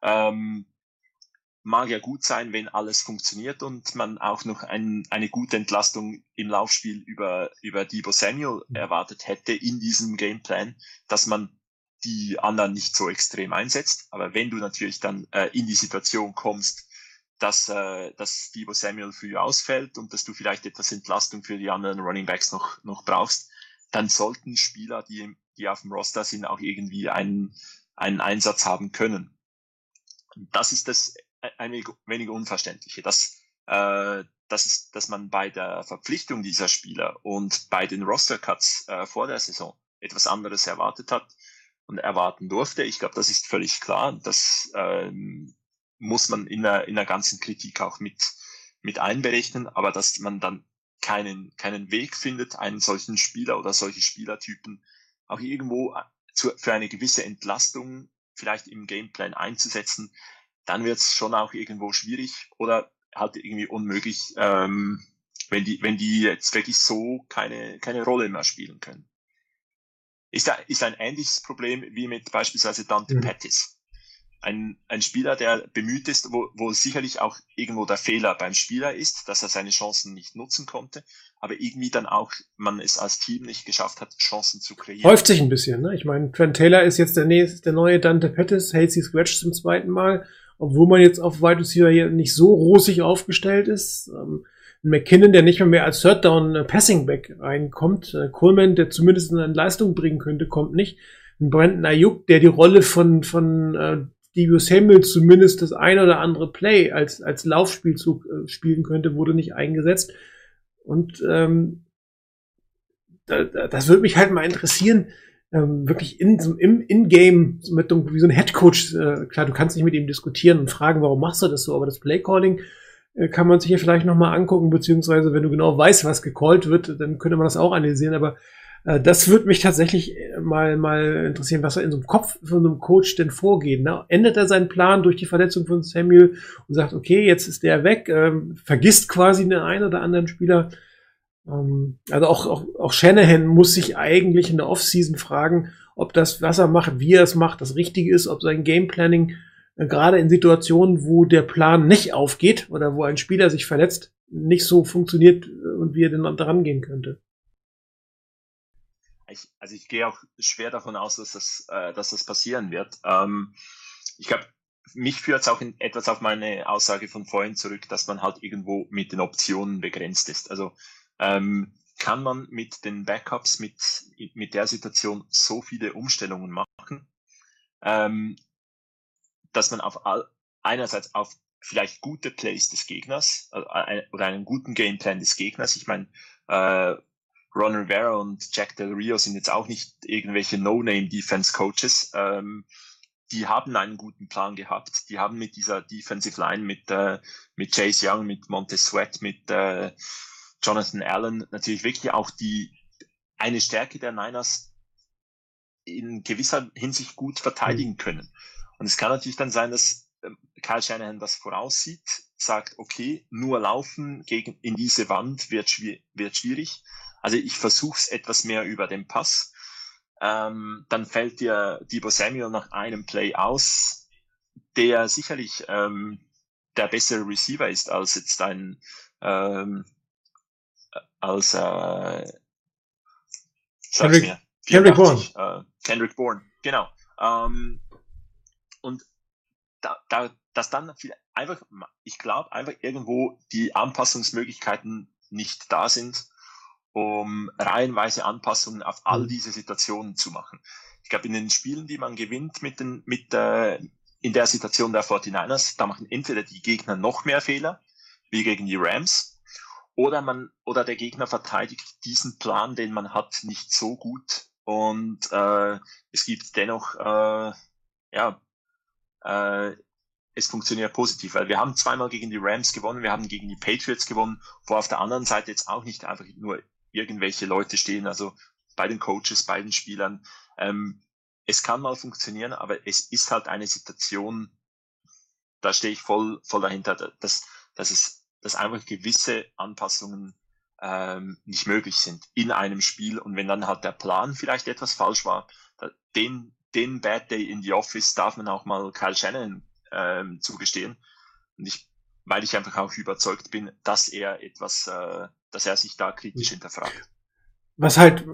S2: Ähm, mag ja gut sein, wenn alles funktioniert und man auch noch ein, eine gute Entlastung im Laufspiel über, über Debo Samuel mhm. erwartet hätte in diesem Gameplan, dass man die anderen nicht so extrem einsetzt. Aber wenn du natürlich dann äh, in die Situation kommst, dass, äh, dass Debo Samuel früh ausfällt und dass du vielleicht etwas Entlastung für die anderen Running Backs noch, noch brauchst, dann sollten Spieler, die, die auf dem Roster sind, auch irgendwie einen, einen Einsatz haben können. das ist das ein wenig, wenig Unverständliche, dass, äh, dass, es, dass man bei der Verpflichtung dieser Spieler und bei den Roster-Cuts äh, vor der Saison etwas anderes erwartet hat und erwarten durfte. Ich glaube, das ist völlig klar. Das ähm, muss man in der, in der ganzen Kritik auch mit, mit einberechnen, aber dass man dann keinen, keinen Weg findet, einen solchen Spieler oder solche Spielertypen auch irgendwo äh, zu, für eine gewisse Entlastung vielleicht im Gameplan einzusetzen, dann wird es schon auch irgendwo schwierig oder halt irgendwie unmöglich, ähm, wenn die, wenn die jetzt wirklich so keine, keine Rolle mehr spielen können. Ist, da, ist ein ähnliches Problem wie mit beispielsweise Dante mhm. Pettis ein, ein Spieler, der bemüht ist, wo, wo sicherlich auch irgendwo der Fehler beim Spieler ist, dass er seine Chancen nicht nutzen konnte, aber irgendwie dann auch man es als Team nicht geschafft hat, Chancen zu kreieren.
S1: Häuft sich ein bisschen, ne? Ich meine, Trent Taylor ist jetzt der, nächste, der neue Dante Pettis, Halsey Scratch zum zweiten Mal, obwohl man jetzt auf Wide Receiver hier nicht so rosig aufgestellt ist. Ähm, McKinnon, der nicht mehr, mehr als Third Down äh, Passing Back reinkommt. Äh, Coleman, der zumindest eine Leistung bringen könnte, kommt nicht. Brandon Ayuk, der die Rolle von, von äh, Debo Samuel zumindest das ein oder andere Play als, als Laufspielzug äh, spielen könnte, wurde nicht eingesetzt. Und ähm, da, da, das würde mich halt mal interessieren, ähm, wirklich in, im In-Game mit wie so ein Headcoach, äh, klar, du kannst nicht mit ihm diskutieren und fragen, warum machst du das so, aber das Playcalling äh, kann man sich hier vielleicht nochmal angucken, beziehungsweise wenn du genau weißt, was gecallt wird, dann könnte man das auch analysieren, aber äh, das würde mich tatsächlich äh, mal, mal interessieren, was er in so einem Kopf von so einem Coach denn vorgeht. Ne? Ändert er seinen Plan durch die Verletzung von Samuel und sagt, okay, jetzt ist der weg, ähm, vergisst quasi den einen oder anderen Spieler. Ähm, also auch, auch, auch Shanahan muss sich eigentlich in der Offseason fragen, ob das, was er macht, wie er es macht, das Richtige ist, ob sein Gameplanning äh, gerade in Situationen, wo der Plan nicht aufgeht oder wo ein Spieler sich verletzt, nicht so funktioniert äh, und wie er denn dran gehen könnte
S2: ich, also ich gehe auch schwer davon aus, dass das, äh, dass das passieren wird. Ähm, ich glaube, mich führt es auch in etwas auf meine Aussage von vorhin zurück, dass man halt irgendwo mit den Optionen begrenzt ist. Also ähm, kann man mit den Backups, mit, mit der Situation so viele Umstellungen machen, ähm, dass man auf all, einerseits auf vielleicht gute Plays des Gegners äh, oder einen guten Gameplan des Gegners. Ich meine, äh, Ron Rivera und Jack Del Rio sind jetzt auch nicht irgendwelche No-Name-Defense-Coaches. Ähm, die haben einen guten Plan gehabt. Die haben mit dieser Defensive Line, mit, äh, mit Chase Young, mit Montez Sweat, mit äh, Jonathan Allen natürlich wirklich auch die eine Stärke der Niners in gewisser Hinsicht gut verteidigen mhm. können. Und es kann natürlich dann sein, dass ähm, Kyle Shanahan das voraussieht, sagt, okay, nur laufen gegen in diese Wand wird, schwierig, wird schwierig. Also ich versuche es etwas mehr über den Pass. Ähm, dann fällt dir Debo Samuel nach einem Play aus, der sicherlich ähm, der bessere Receiver ist als jetzt ein ähm, als äh,
S1: Kendrick, mir, Kendrick Bourne.
S2: Äh, Kendrick Bourne, genau. Ähm, und da, da, dass dann einfach, ich glaube, einfach irgendwo die Anpassungsmöglichkeiten nicht da sind um reihenweise Anpassungen auf all mhm. diese Situationen zu machen. Ich glaube, in den Spielen, die man gewinnt mit den, mit äh, in der Situation der 49ers, da machen entweder die Gegner noch mehr Fehler, wie gegen die Rams, oder man, oder der Gegner verteidigt diesen Plan, den man hat, nicht so gut und äh, es gibt dennoch, äh, ja, äh, es funktioniert positiv, weil wir haben zweimal gegen die Rams gewonnen, wir haben gegen die Patriots gewonnen, wo auf der anderen Seite jetzt auch nicht einfach nur irgendwelche Leute stehen, also bei den Coaches, bei den Spielern. Ähm, es kann mal funktionieren, aber es ist halt eine Situation, da stehe ich voll, voll dahinter, dass, dass es, dass einfach gewisse Anpassungen ähm, nicht möglich sind in einem Spiel. Und wenn dann halt der Plan vielleicht etwas falsch war, den, den Bad Day in the Office darf man auch mal Kyle Shannon ähm, zugestehen. Und ich, weil ich einfach auch überzeugt bin, dass er etwas äh, dass er sich da kritisch hinterfragt.
S1: Was halt äh,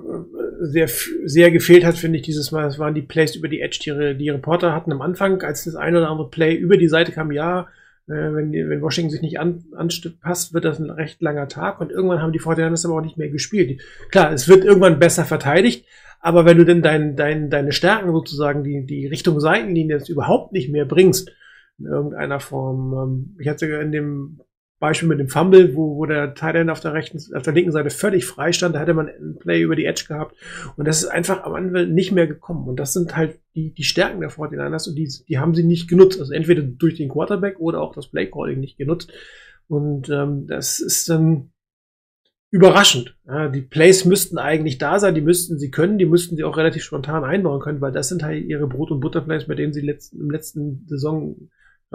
S1: sehr, sehr gefehlt hat, finde ich, dieses Mal, das waren die Plays über die Edge, die die Reporter hatten am Anfang, als das ein oder andere Play über die Seite kam, ja, äh, wenn, wenn Washington sich nicht an, anpasst, wird das ein recht langer Tag und irgendwann haben die Fortinanders aber auch nicht mehr gespielt. Klar, es wird irgendwann besser verteidigt, aber wenn du denn dein, dein, deine Stärken sozusagen, die, die Richtung Seitenlinie jetzt überhaupt nicht mehr bringst, in irgendeiner Form. Ähm, ich hatte in dem Beispiel mit dem Fumble, wo, wo der Tight auf der rechten, auf der linken Seite völlig frei stand, da hätte man einen Play über die Edge gehabt. Und das ist einfach am Anfang nicht mehr gekommen. Und das sind halt die, die Stärken der 49ers und die, die haben sie nicht genutzt. Also entweder durch den Quarterback oder auch das Play Calling nicht genutzt. Und ähm, das ist dann überraschend. Ja, die Plays müssten eigentlich da sein, die müssten sie können, die müssten sie auch relativ spontan einbauen können, weil das sind halt ihre Brot- und Butterplays, mit denen sie letzten, im letzten Saison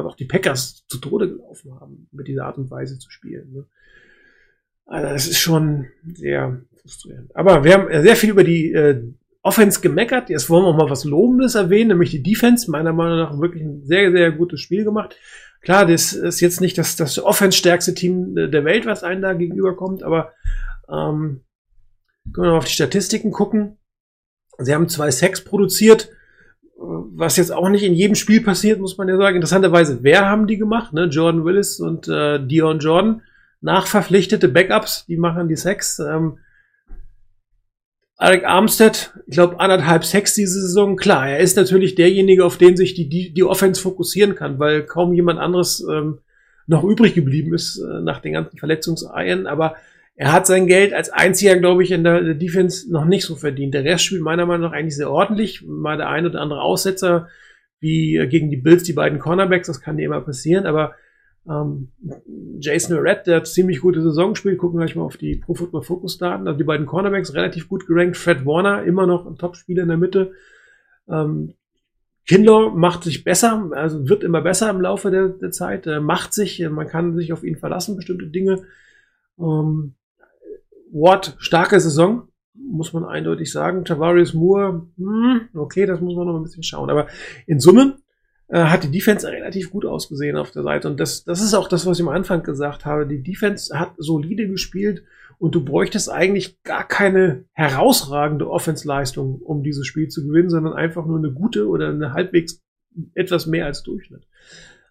S1: auch die Packers zu Tode gelaufen haben, mit dieser Art und Weise zu spielen. Ne? Also das ist schon sehr frustrierend. Aber wir haben sehr viel über die äh, Offense gemeckert. Jetzt wollen wir mal was Lobendes erwähnen, nämlich die Defense. Meiner Meinung nach wirklich ein sehr, sehr gutes Spiel gemacht. Klar, das ist jetzt nicht das, das Offense-stärkste Team der Welt, was einem da gegenüberkommt, aber ähm, können wir mal auf die Statistiken gucken. Sie haben zwei Sacks produziert was jetzt auch nicht in jedem Spiel passiert, muss man ja sagen. Interessanterweise, wer haben die gemacht? Ne? Jordan Willis und äh, Dion Jordan, nachverpflichtete Backups, die machen die Sex. Ähm, Alec Armstead, ich glaube anderthalb Sex diese Saison. Klar, er ist natürlich derjenige, auf den sich die, die, die Offense fokussieren kann, weil kaum jemand anderes ähm, noch übrig geblieben ist äh, nach den ganzen Verletzungseiern. Aber er hat sein Geld als einziger, glaube ich, in der Defense noch nicht so verdient. Der Rest spielt meiner Meinung nach eigentlich sehr ordentlich. Mal der ein oder andere Aussetzer, wie gegen die Bills, die beiden Cornerbacks, das kann dir immer passieren, aber ähm, Jason Red, der ziemlich gute Saison spielt, gucken wir gleich mal auf die Pro Football Focus Daten. Also die beiden Cornerbacks relativ gut gerankt. Fred Warner immer noch ein Top-Spieler in der Mitte. Ähm, Kindler macht sich besser, also wird immer besser im Laufe der, der Zeit, äh, macht sich, man kann sich auf ihn verlassen, bestimmte Dinge. Ähm, Watt, starke Saison, muss man eindeutig sagen. Tavarius Moore, hm, okay, das muss man noch ein bisschen schauen. Aber in Summe äh, hat die Defense relativ gut ausgesehen auf der Seite. Und das, das ist auch das, was ich am Anfang gesagt habe. Die Defense hat solide gespielt und du bräuchtest eigentlich gar keine herausragende Offensleistung, um dieses Spiel zu gewinnen, sondern einfach nur eine gute oder eine halbwegs etwas mehr als Durchschnitt.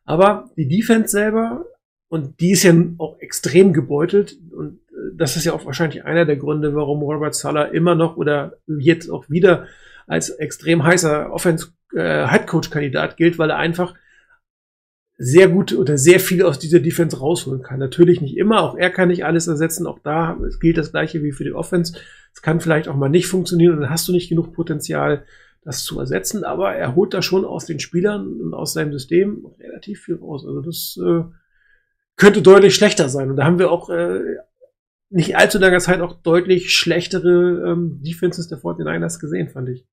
S1: Aber die Defense selber, und die ist ja auch extrem gebeutelt und das ist ja auch wahrscheinlich einer der Gründe, warum Robert Sala immer noch oder jetzt auch wieder als extrem heißer Offense äh, Headcoach Kandidat gilt, weil er einfach sehr gut oder sehr viel aus dieser Defense rausholen kann. Natürlich nicht immer, auch er kann nicht alles ersetzen, auch da gilt das gleiche wie für die Offense. Es kann vielleicht auch mal nicht funktionieren und dann hast du nicht genug Potenzial, das zu ersetzen, aber er holt da schon aus den Spielern und aus seinem System relativ viel raus. Also das äh, könnte deutlich schlechter sein. Und da haben wir auch äh, nicht allzu langer Zeit auch deutlich schlechtere ähm, Defenses der 49ers gesehen, fand ich.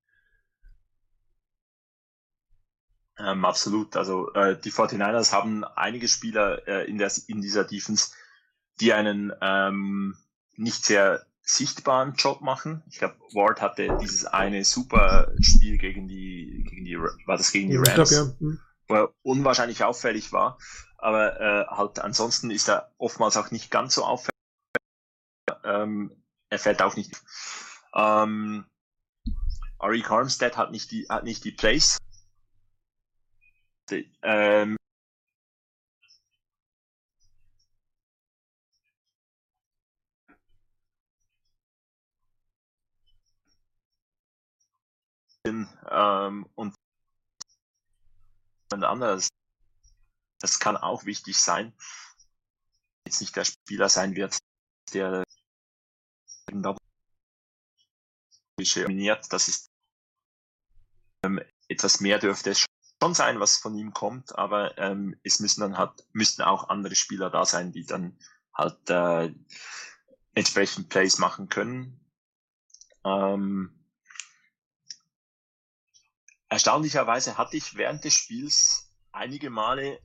S2: Ähm, absolut. Also äh, die 49ers haben einige Spieler äh, in, der, in dieser Defense, die einen ähm, nicht sehr sichtbaren Job machen. Ich glaube, Ward hatte dieses eine super Spiel gegen die, gegen die war das gegen die Rams, glaub, ja. hm. wo er unwahrscheinlich auffällig war. Aber äh, halt ansonsten ist er oftmals auch nicht ganz so auffällig ähm, er fällt auch nicht. Ähm, Ari Armstead hat nicht die, hat nicht die Plays. Ähm, ähm, und anderes. Das kann auch wichtig sein. Jetzt nicht der Spieler sein wird, der dominiert. Das ist ähm, etwas mehr dürfte es schon sein, was von ihm kommt, aber ähm, es müssen dann halt müssten auch andere Spieler da sein, die dann halt äh, entsprechend Plays machen können. Ähm, erstaunlicherweise hatte ich während des Spiels einige Male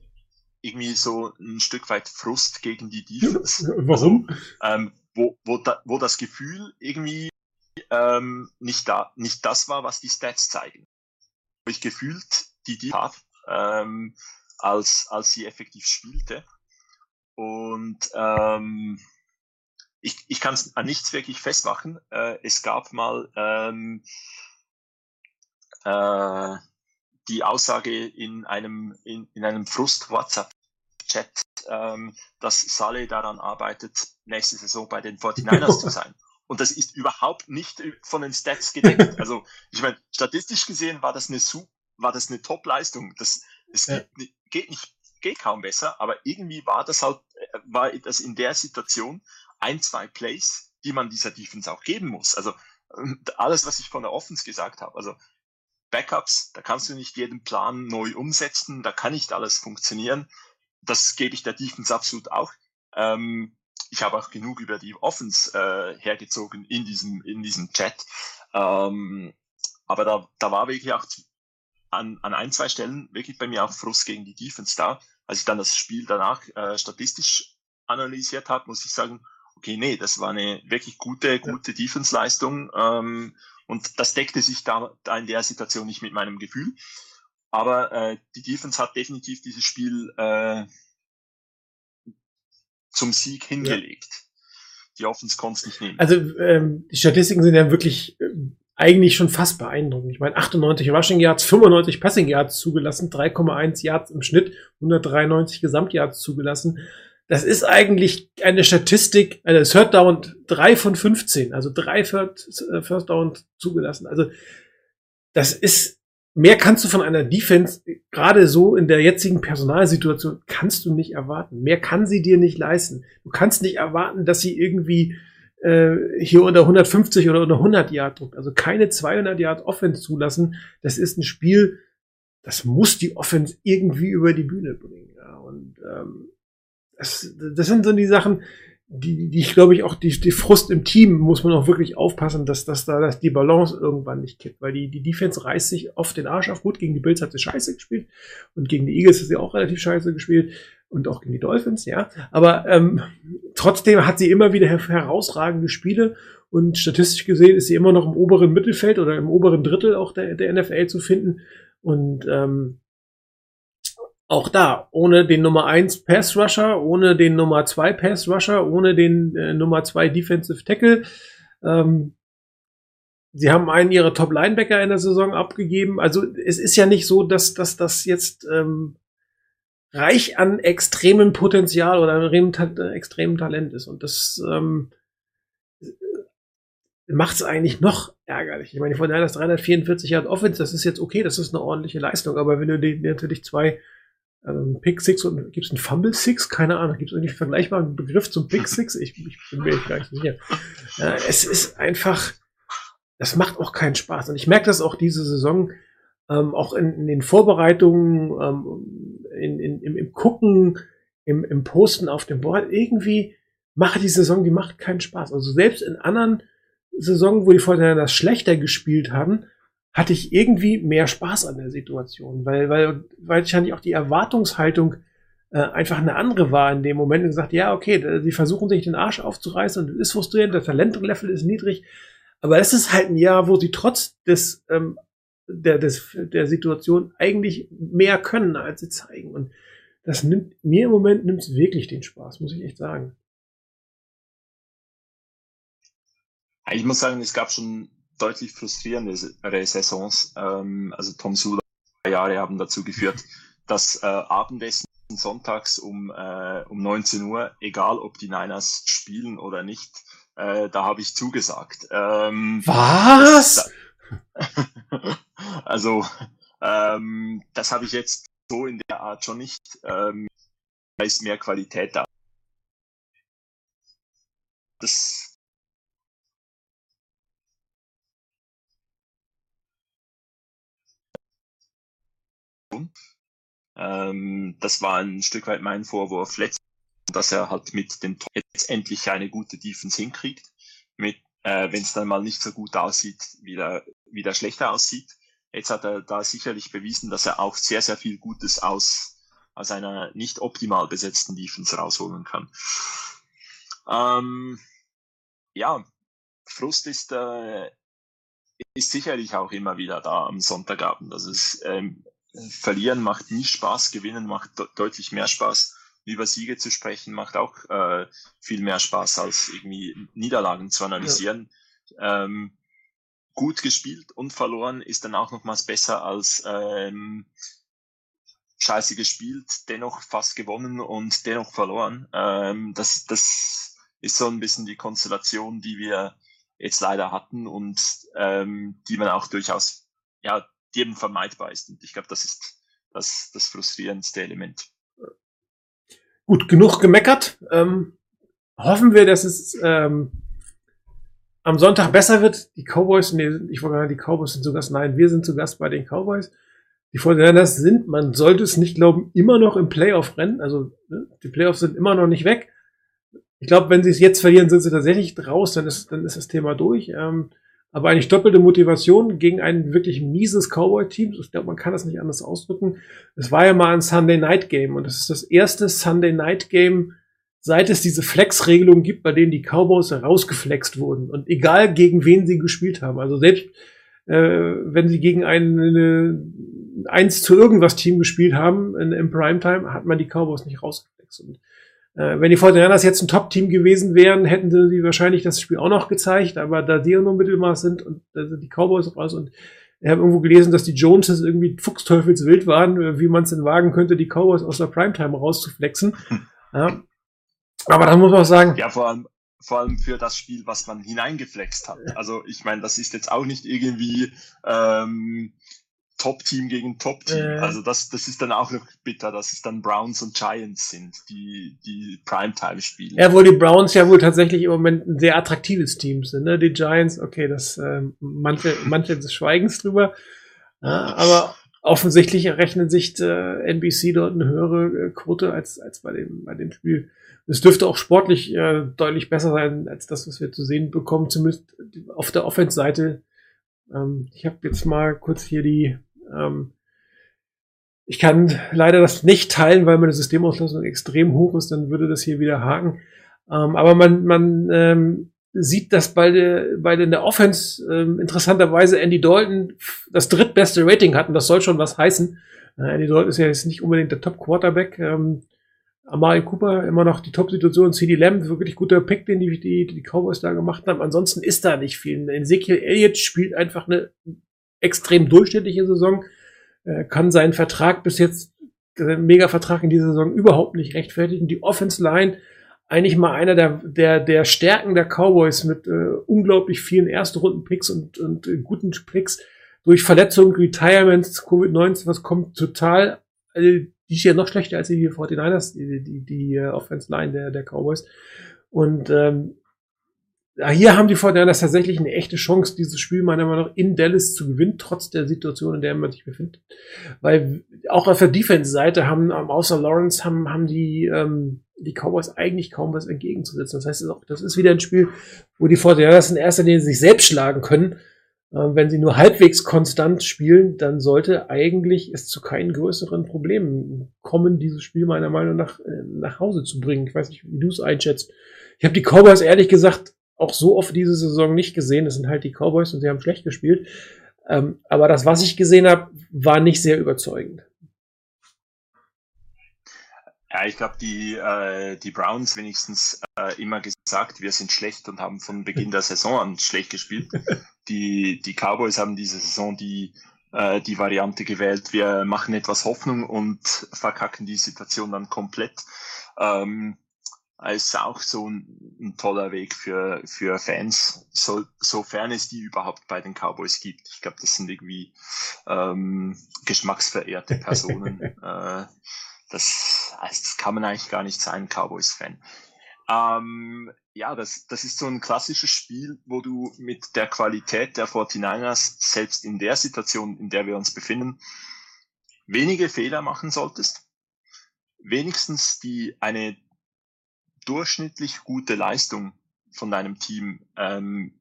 S2: irgendwie so ein Stück weit Frust gegen die Defense.
S1: Warum?
S2: Also, ähm, wo, wo, da, wo das Gefühl irgendwie ähm, nicht, da, nicht das war, was die Stats zeigen. Wo ich gefühlt die Defense ähm, als, als sie effektiv spielte. Und ähm, ich, ich kann es an nichts wirklich festmachen. Äh, es gab mal ähm, äh, die Aussage in einem, in, in einem Frust-WhatsApp-Chat, ähm, dass Saleh daran arbeitet, nächste Saison bei den 49ers zu sein. Und das ist überhaupt nicht von den Stats gedeckt. Also, ich meine, statistisch gesehen war das eine, war das eine Top-Leistung. Das, Es
S1: Ja.
S2: geht, geht nicht, geht kaum besser, aber irgendwie war das halt, äh, war das in der Situation ein, zwei Plays, die man dieser Defense auch geben muss. Also ähm, alles, was ich von der Offense gesagt habe, also Backups, da kannst du nicht jeden Plan neu umsetzen, da kann nicht alles funktionieren. Das gebe ich der Defense absolut auch. Ähm, ich habe auch genug über die Offense äh, hergezogen in diesem, in diesem Chat. Ähm, aber da, da war wirklich auch an, an ein, zwei Stellen wirklich bei mir auch Frust gegen die Defense da. Als ich dann das Spiel danach äh, statistisch analysiert habe, muss ich sagen, okay, nee, das war eine wirklich gute, gute Defense-Leistung. Ähm, und das deckte sich da, da in der Situation nicht mit meinem Gefühl. Aber äh, die Defense hat definitiv dieses Spiel äh, zum Sieg hingelegt. Die Offense konnte es nicht nehmen.
S1: Also ähm, die Statistiken sind ja wirklich ähm, eigentlich schon fast beeindruckend. Ich meine, 98 Rushing Yards, 95 Passing Yards zugelassen, 3,1 Yards im Schnitt, 193 Gesamtyards zugelassen. Das ist eigentlich eine Statistik, eine Third Down 3 von 15, also drei First, äh, First Down zugelassen. Also das ist, mehr kannst du von einer Defense, gerade so in der jetzigen Personalsituation, kannst du nicht erwarten. Mehr kann sie dir nicht leisten. Du kannst nicht erwarten, dass sie irgendwie äh, hier unter 150 oder unter 100 Yard druckt. Also keine 200 Yard Offense zulassen. Das ist ein Spiel, das muss die Offense irgendwie über die Bühne bringen. Ja. Und ähm, das, das sind so die Sachen, die, die ich glaube ich auch, die, die Frust im Team muss man auch wirklich aufpassen, dass, dass da dass die Balance irgendwann nicht kippt, weil die, die Defense reißt sich oft den Arsch auf. Gut, gegen die Bills hat sie scheiße gespielt und gegen die Eagles hat sie auch relativ scheiße gespielt und auch gegen die Dolphins, ja. Aber ähm, trotzdem hat sie immer wieder her herausragende Spiele und statistisch gesehen ist sie immer noch im oberen Mittelfeld oder im oberen Drittel auch der, der NFL zu finden. Und ähm, auch da, ohne den Nummer 1 Pass Rusher, ohne den Nummer 2 Pass Rusher, ohne den äh, Nummer 2 Defensive Tackle. Ähm, sie haben einen ihrer Top Linebacker in der Saison abgegeben. Also es ist ja nicht so, dass, dass das jetzt ähm, reich an extremem Potenzial oder extremem, Ta extremem Talent ist. Und das ähm, macht es eigentlich noch ärgerlich. Ich meine, von daher das 344 Yard Offense, das ist jetzt okay, das ist eine ordentliche Leistung. Aber wenn du dir natürlich zwei ähm, Pick Six und gibt es einen Fumble Six? Keine Ahnung. Gibt es irgendwie einen vergleichbaren Begriff zum Pick Six? Ich, ich bin mir gar nicht sicher. Äh, es ist einfach, das macht auch keinen Spaß. Und ich merke das auch diese Saison, ähm, auch in, in den Vorbereitungen, ähm, in, in, im, im Gucken, im, im Posten auf dem Board. Irgendwie macht die Saison, die macht keinen Spaß. Also selbst in anderen Saisonen, wo die Vorteile das schlechter gespielt haben, hatte ich irgendwie mehr Spaß an der Situation, weil, weil, weil wahrscheinlich auch die Erwartungshaltung äh, einfach eine andere war in dem Moment und gesagt, ja, okay, die versuchen sich den Arsch aufzureißen und das ist frustrierend, der Talentlevel ist niedrig, aber es ist halt ein Jahr, wo sie trotz des, ähm, der, des, der Situation eigentlich mehr können, als sie zeigen. Und das nimmt, mir im Moment nimmt es wirklich den Spaß, muss ich echt sagen.
S2: Ich muss sagen, es gab schon deutlich frustrierendere Saisons. Ähm, also Tom Sula Jahre haben dazu geführt, dass äh, Abendessen sonntags um, äh, um 19 Uhr, egal ob die Niners spielen oder nicht, äh, da habe ich zugesagt. Ähm,
S1: Was?
S2: also ähm, das habe ich jetzt so in der Art schon nicht. Ähm, da ist mehr Qualität da. Das Ähm, das war ein Stück weit mein Vorwurf letztens, dass er halt mit den Top jetzt endlich eine gute Defense hinkriegt. Äh, wenn es dann mal nicht so gut aussieht, wieder, wieder schlechter aussieht. Jetzt hat er da sicherlich bewiesen, dass er auch sehr, sehr viel Gutes aus, aus einer nicht optimal besetzten Defense rausholen kann. Ähm, ja, Frust ist, äh, ist sicherlich auch immer wieder da am Sonntagabend. Also es, ähm, Verlieren macht nie Spaß, Gewinnen macht de deutlich mehr Spaß. Über Siege zu sprechen macht auch äh, viel mehr Spaß, als irgendwie Niederlagen zu analysieren. Ja. Ähm, gut gespielt und verloren ist dann auch nochmals besser als ähm, scheiße gespielt, dennoch fast gewonnen und dennoch verloren. Ähm, das, das ist so ein bisschen die Konstellation, die wir jetzt leider hatten und ähm, die man auch durchaus ja, die eben vermeidbar ist. Und ich glaube, das ist das, das frustrierendste Element.
S1: Gut, genug gemeckert. Ähm, hoffen wir, dass es ähm, am Sonntag besser wird. Die Cowboys, nee, ich wollte gerade die Cowboys sind zu Gast. Nein, wir sind zu Gast bei den Cowboys. Die Fortinanders sind, man sollte es nicht glauben, immer noch im Playoff-Rennen. Also ne, die Playoffs sind immer noch nicht weg. Ich glaube, wenn sie es jetzt verlieren, sind sie tatsächlich raus, dann ist, dann ist das Thema durch. Ähm, aber eigentlich doppelte Motivation gegen ein wirklich mieses Cowboy-Team. Ich glaube, man kann das nicht anders ausdrücken. Es war ja mal ein Sunday Night Game und das ist das erste Sunday Night Game, seit es diese Flex-Regelung gibt, bei denen die Cowboys rausgeflext wurden. Und egal gegen wen sie gespielt haben. Also selbst äh, wenn sie gegen ein eins zu irgendwas Team gespielt haben in, im Primetime, hat man die Cowboys nicht rausgeflext. Und wenn die Fortinanders jetzt ein Top-Team gewesen wären, hätten sie wahrscheinlich das Spiel auch noch gezeigt, aber da die nur Mittelmaß sind und da sind die Cowboys raus und ich habe irgendwo gelesen, dass die Joneses irgendwie fuchsteufelswild waren, äh, wie man es denn wagen könnte, die Cowboys aus der Primetime rauszuflexen. Ja. Aber da muss man auch sagen,
S2: Ja, vor allem, vor allem für das Spiel, was man hineingeflext hat. Also ich meine, das ist jetzt auch nicht irgendwie ähm, Top-Team gegen Top-Team.
S1: Äh.
S2: Also das, das ist dann auch noch bitter, dass es dann Browns und Giants sind, die, die Primetime spielen.
S1: Ja, wo die Browns ja wohl tatsächlich im Moment ein sehr attraktives Team sind. Ne? Die Giants, okay, das ähm, manche, manche des Schweigens drüber. Ja, aber offensichtlich errechnet sich äh, NBC dort eine höhere äh, Quote als, als bei dem, bei dem Spiel. Es dürfte auch sportlich äh, deutlich besser sein als das, was wir zu sehen bekommen, zumindest auf der Offense-Seite. Ähm, ich habe jetzt mal kurz hier die ähm, ich kann leider das nicht teilen, weil meine Systemauslösung extrem hoch ist, dann würde das hier wieder haken. Ähm, aber man, man ähm, sieht, dass bei der, bei der, in der Offense ähm, interessanterweise Andy Dalton das drittbeste Rating hat und das soll schon was heißen. Äh, Andy Dalton ist ja jetzt nicht unbedingt der Top-Quarterback. Ähm, Amari Cooper immer noch die Top-Situation. CD Lamb, wirklich guter Pick, den die, die, die Cowboys da gemacht haben. Ansonsten ist da nicht viel. Ezekiel Elliott spielt einfach eine extrem durchschnittliche Saison, äh, kann seinen Vertrag bis jetzt, seinen Mega-Vertrag in dieser Saison überhaupt nicht rechtfertigen. Die Offense Line, eigentlich mal einer der, der, der Stärken der Cowboys mit äh, unglaublich vielen Erstrunden-Picks und, und äh, guten Picks durch Verletzungen, Retirements, Covid-19, was kommt total, also die ist ja noch schlechter als die 49ers, die, die, die äh, Offense Line der, der Cowboys. Und ähm, hier haben die Fortinanders tatsächlich eine echte Chance, dieses Spiel meiner Meinung nach in Dallas zu gewinnen, trotz der Situation, in der man sich befindet. Weil auch auf der Defense-Seite haben, ähm, außer Lawrence, haben, haben die, ähm, die Cowboys eigentlich kaum was entgegenzusetzen. Das heißt, das ist wieder ein Spiel, wo die Fortinanders in erster Linie sich selbst schlagen können. Ähm, wenn sie nur halbwegs konstant spielen, dann sollte eigentlich es zu keinen größeren Problemen kommen, dieses Spiel meiner Meinung nach äh, nach Hause zu bringen. Ich weiß nicht, wie du es einschätzt. Ich habe die Cowboys ehrlich gesagt auch so oft diese Saison nicht gesehen. Das sind halt die Cowboys und sie haben schlecht gespielt. Ähm, aber das, was ich gesehen habe, war nicht sehr überzeugend.
S2: Ja, ich glaube, die, äh, die Browns wenigstens äh, immer gesagt, wir sind schlecht und haben von Beginn der Saison an schlecht gespielt. Die, die Cowboys haben diese Saison die, äh, die Variante gewählt, wir machen etwas Hoffnung und verkacken die Situation dann komplett. Ähm, ist auch so ein, ein toller Weg für, für Fans, so, sofern es die überhaupt bei den Cowboys gibt. Ich glaube, das sind irgendwie ähm, geschmacksverehrte Personen. äh, das, also das kann man eigentlich gar nicht sein, Cowboys-Fan. Ähm, ja, das, das ist so ein klassisches Spiel, wo du mit der Qualität der 49ers, selbst in der Situation, in der wir uns befinden, wenige Fehler machen solltest. Wenigstens die eine durchschnittlich gute Leistung von deinem Team ähm,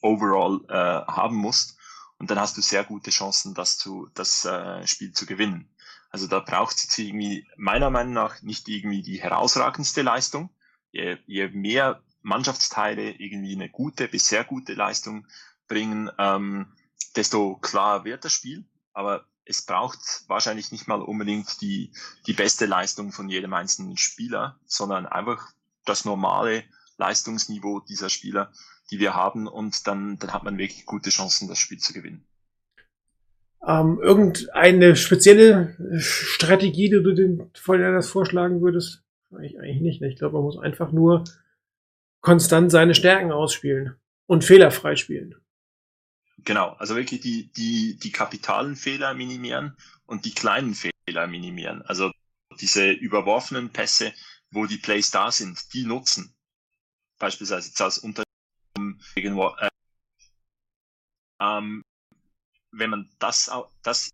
S2: overall äh, haben musst. Und dann hast du sehr gute Chancen, das, zu, das äh, Spiel zu gewinnen. Also da braucht es irgendwie meiner Meinung nach nicht irgendwie die herausragendste Leistung. Je, je mehr Mannschaftsteile irgendwie eine gute bis sehr gute Leistung bringen, ähm, desto klarer wird das Spiel. Aber es braucht wahrscheinlich nicht mal unbedingt die, die beste Leistung von jedem einzelnen Spieler, sondern einfach das normale Leistungsniveau dieser Spieler, die wir haben. Und dann, dann hat man wirklich gute Chancen, das Spiel zu gewinnen.
S1: Ähm, irgendeine spezielle Strategie, die du den Fortinanders vorschlagen würdest? Eigentlich, eigentlich nicht. Ne? Ich glaube, man muss einfach nur konstant seine Stärken ausspielen und fehlerfrei spielen.
S2: Genau, also wirklich die, die, die kapitalen Fehler minimieren und die kleinen Fehler minimieren. Also diese überworfenen Pässe, wo die Plays da sind, die nutzen. Beispielsweise jetzt als Unter äh, ähm, wenn man das, das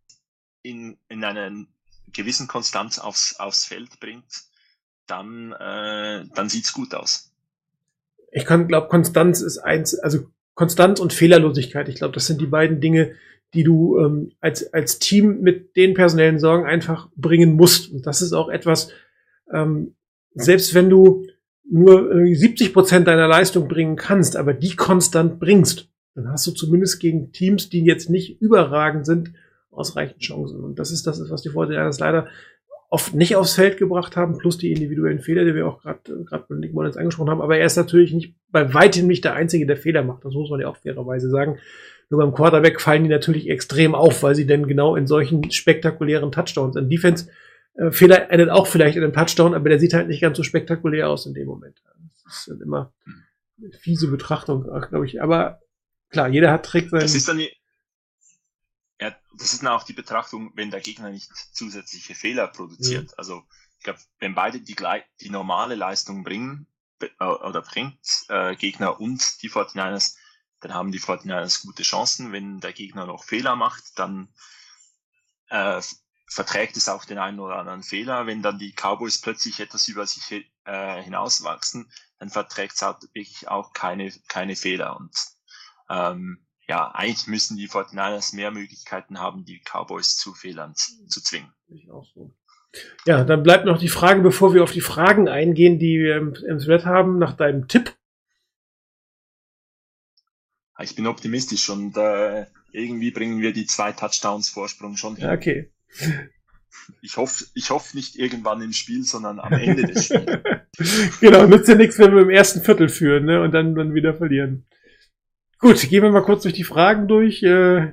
S2: in, in einer gewissen Konstanz aufs, aufs Feld bringt, dann, äh, dann sieht's gut aus.
S1: Ich glaube, Konstanz ist eins, also Konstanz und Fehlerlosigkeit. Ich glaube, das sind die beiden Dinge, die du ähm, als, als Team mit den personellen Sorgen einfach bringen musst. Und das ist auch etwas, ähm, selbst wenn du nur 70 Prozent deiner Leistung bringen kannst, aber die konstant bringst, dann hast du zumindest gegen Teams, die jetzt nicht überragend sind, ausreichend Chancen. Und das ist das, was die Fortinanders leider oft nicht aufs Feld gebracht haben, plus die individuellen Fehler, die wir auch gerade gerade mit Nick Mullins angesprochen haben. Aber er ist natürlich nicht bei weitem nicht der Einzige, der Fehler macht. Das muss man ja auch fairerweise sagen. Nur beim Quarterback fallen die natürlich extrem auf, weil sie denn genau in solchen spektakulären Touchdowns in Defense äh, Fehler endet auch vielleicht in einem Touchdown, aber der sieht halt nicht ganz so spektakulär aus in dem Moment. Das ist dann immer fiese Betrachtung, glaube ich. Aber klar, jeder hat Trick
S2: sein. Das ist dann die, ja, das ist dann auch die Betrachtung, wenn der Gegner nicht zusätzliche Fehler produziert. Mhm. Also ich glaube, wenn beide die, die normale Leistung bringen äh, oder bringt, äh, Gegner und die 49ers, dann haben die 49ers gute Chancen. Wenn der Gegner noch Fehler macht, dann äh, verträgt es auch den einen oder anderen Fehler. Wenn dann die Cowboys plötzlich etwas über sich äh, hinauswachsen, dann verträgt es halt wirklich auch keine, keine Fehler. Und ähm, ja, eigentlich müssen die 49ers mehr Möglichkeiten haben, die Cowboys zu Fehlern zu zwingen.
S1: Ja, dann bleibt noch die Frage, bevor wir auf die Fragen eingehen, die wir im, im Thread haben, nach deinem Tipp.
S2: Ich bin optimistisch und äh, irgendwie bringen wir die zwei Touchdowns Vorsprung schon
S1: hin. Okay.
S2: Ich hoffe, ich hoffe nicht irgendwann im Spiel, sondern am Ende des Spiels.
S1: genau, nützt ja nichts, wenn wir im ersten Viertel führen ne, und dann, dann wieder verlieren. Gut, gehen wir mal kurz durch die Fragen durch. Äh,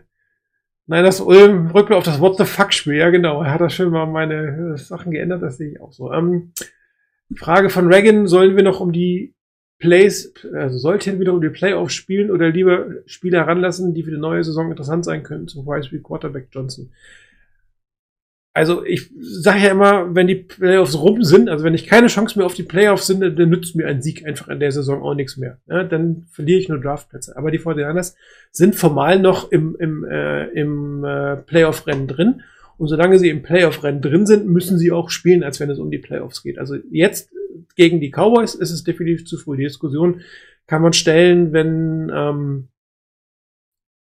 S1: nein, das Ulm rückt auf das What the fuck Spiel. Ja, genau. Er hat da schön mal meine äh, Sachen geändert. Das sehe ich auch so. Ähm, Frage von Reagan. Sollen wir noch um die Plays, also sollten wieder um die Playoffs spielen oder lieber Spieler ranlassen, die für die neue Saison interessant sein können, zum Beispiel Quarterback Johnson? Also ich sage ja immer, wenn die Playoffs rum sind, also wenn ich keine Chance mehr auf die Playoffs sind, dann nützt mir ein Sieg einfach in der Saison auch nichts mehr. Ja, dann verliere ich nur Draftplätze. Aber die 49ers sind formal noch im, im, äh, im äh, Playoff-Rennen drin. Und solange sie im Playoff-Rennen drin sind, müssen sie auch spielen, als wenn es um die Playoffs geht. Also jetzt gegen die Cowboys ist es definitiv zu früh. Die Diskussion kann man stellen, wenn ähm,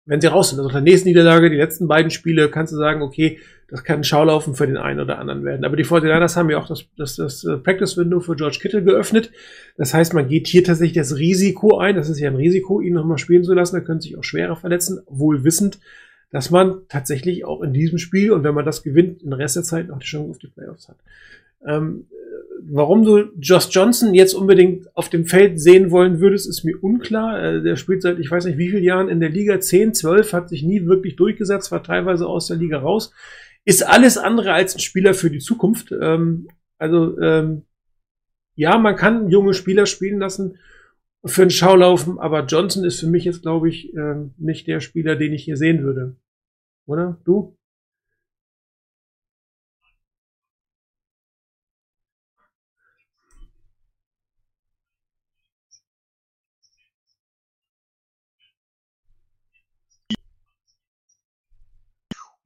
S1: wenn sie raus sind. Also nach der nächsten Niederlage, die letzten beiden Spiele, kannst du sagen, okay, das kann ein Schaulaufen für den einen oder anderen werden. Aber die 49ers haben ja auch das, das, das äh, Practice-Window für George Kittle geöffnet. Das heißt, man geht hier tatsächlich das Risiko ein. Das ist ja ein Risiko, ihn nochmal spielen zu lassen. Er könnte sich auch schwerer verletzen, wohl wissend, dass man tatsächlich auch in diesem Spiel und wenn man das gewinnt, in der Rest der Zeit noch die Chance auf die Playoffs hat. Ähm, warum du Josh Johnson jetzt unbedingt auf dem Feld sehen wollen würdest, ist mir unklar. Äh, der spielt seit ich weiß nicht wie vielen Jahren in der Liga 10, 12, hat sich nie wirklich durchgesetzt, war teilweise aus der Liga raus. Ist alles andere als ein Spieler für die Zukunft. Ähm, also ähm, ja, man kann junge Spieler spielen lassen für einen Schaulaufen, aber Johnson ist für mich jetzt, glaube ich, ähm, nicht der Spieler, den ich hier sehen würde. Oder? Du?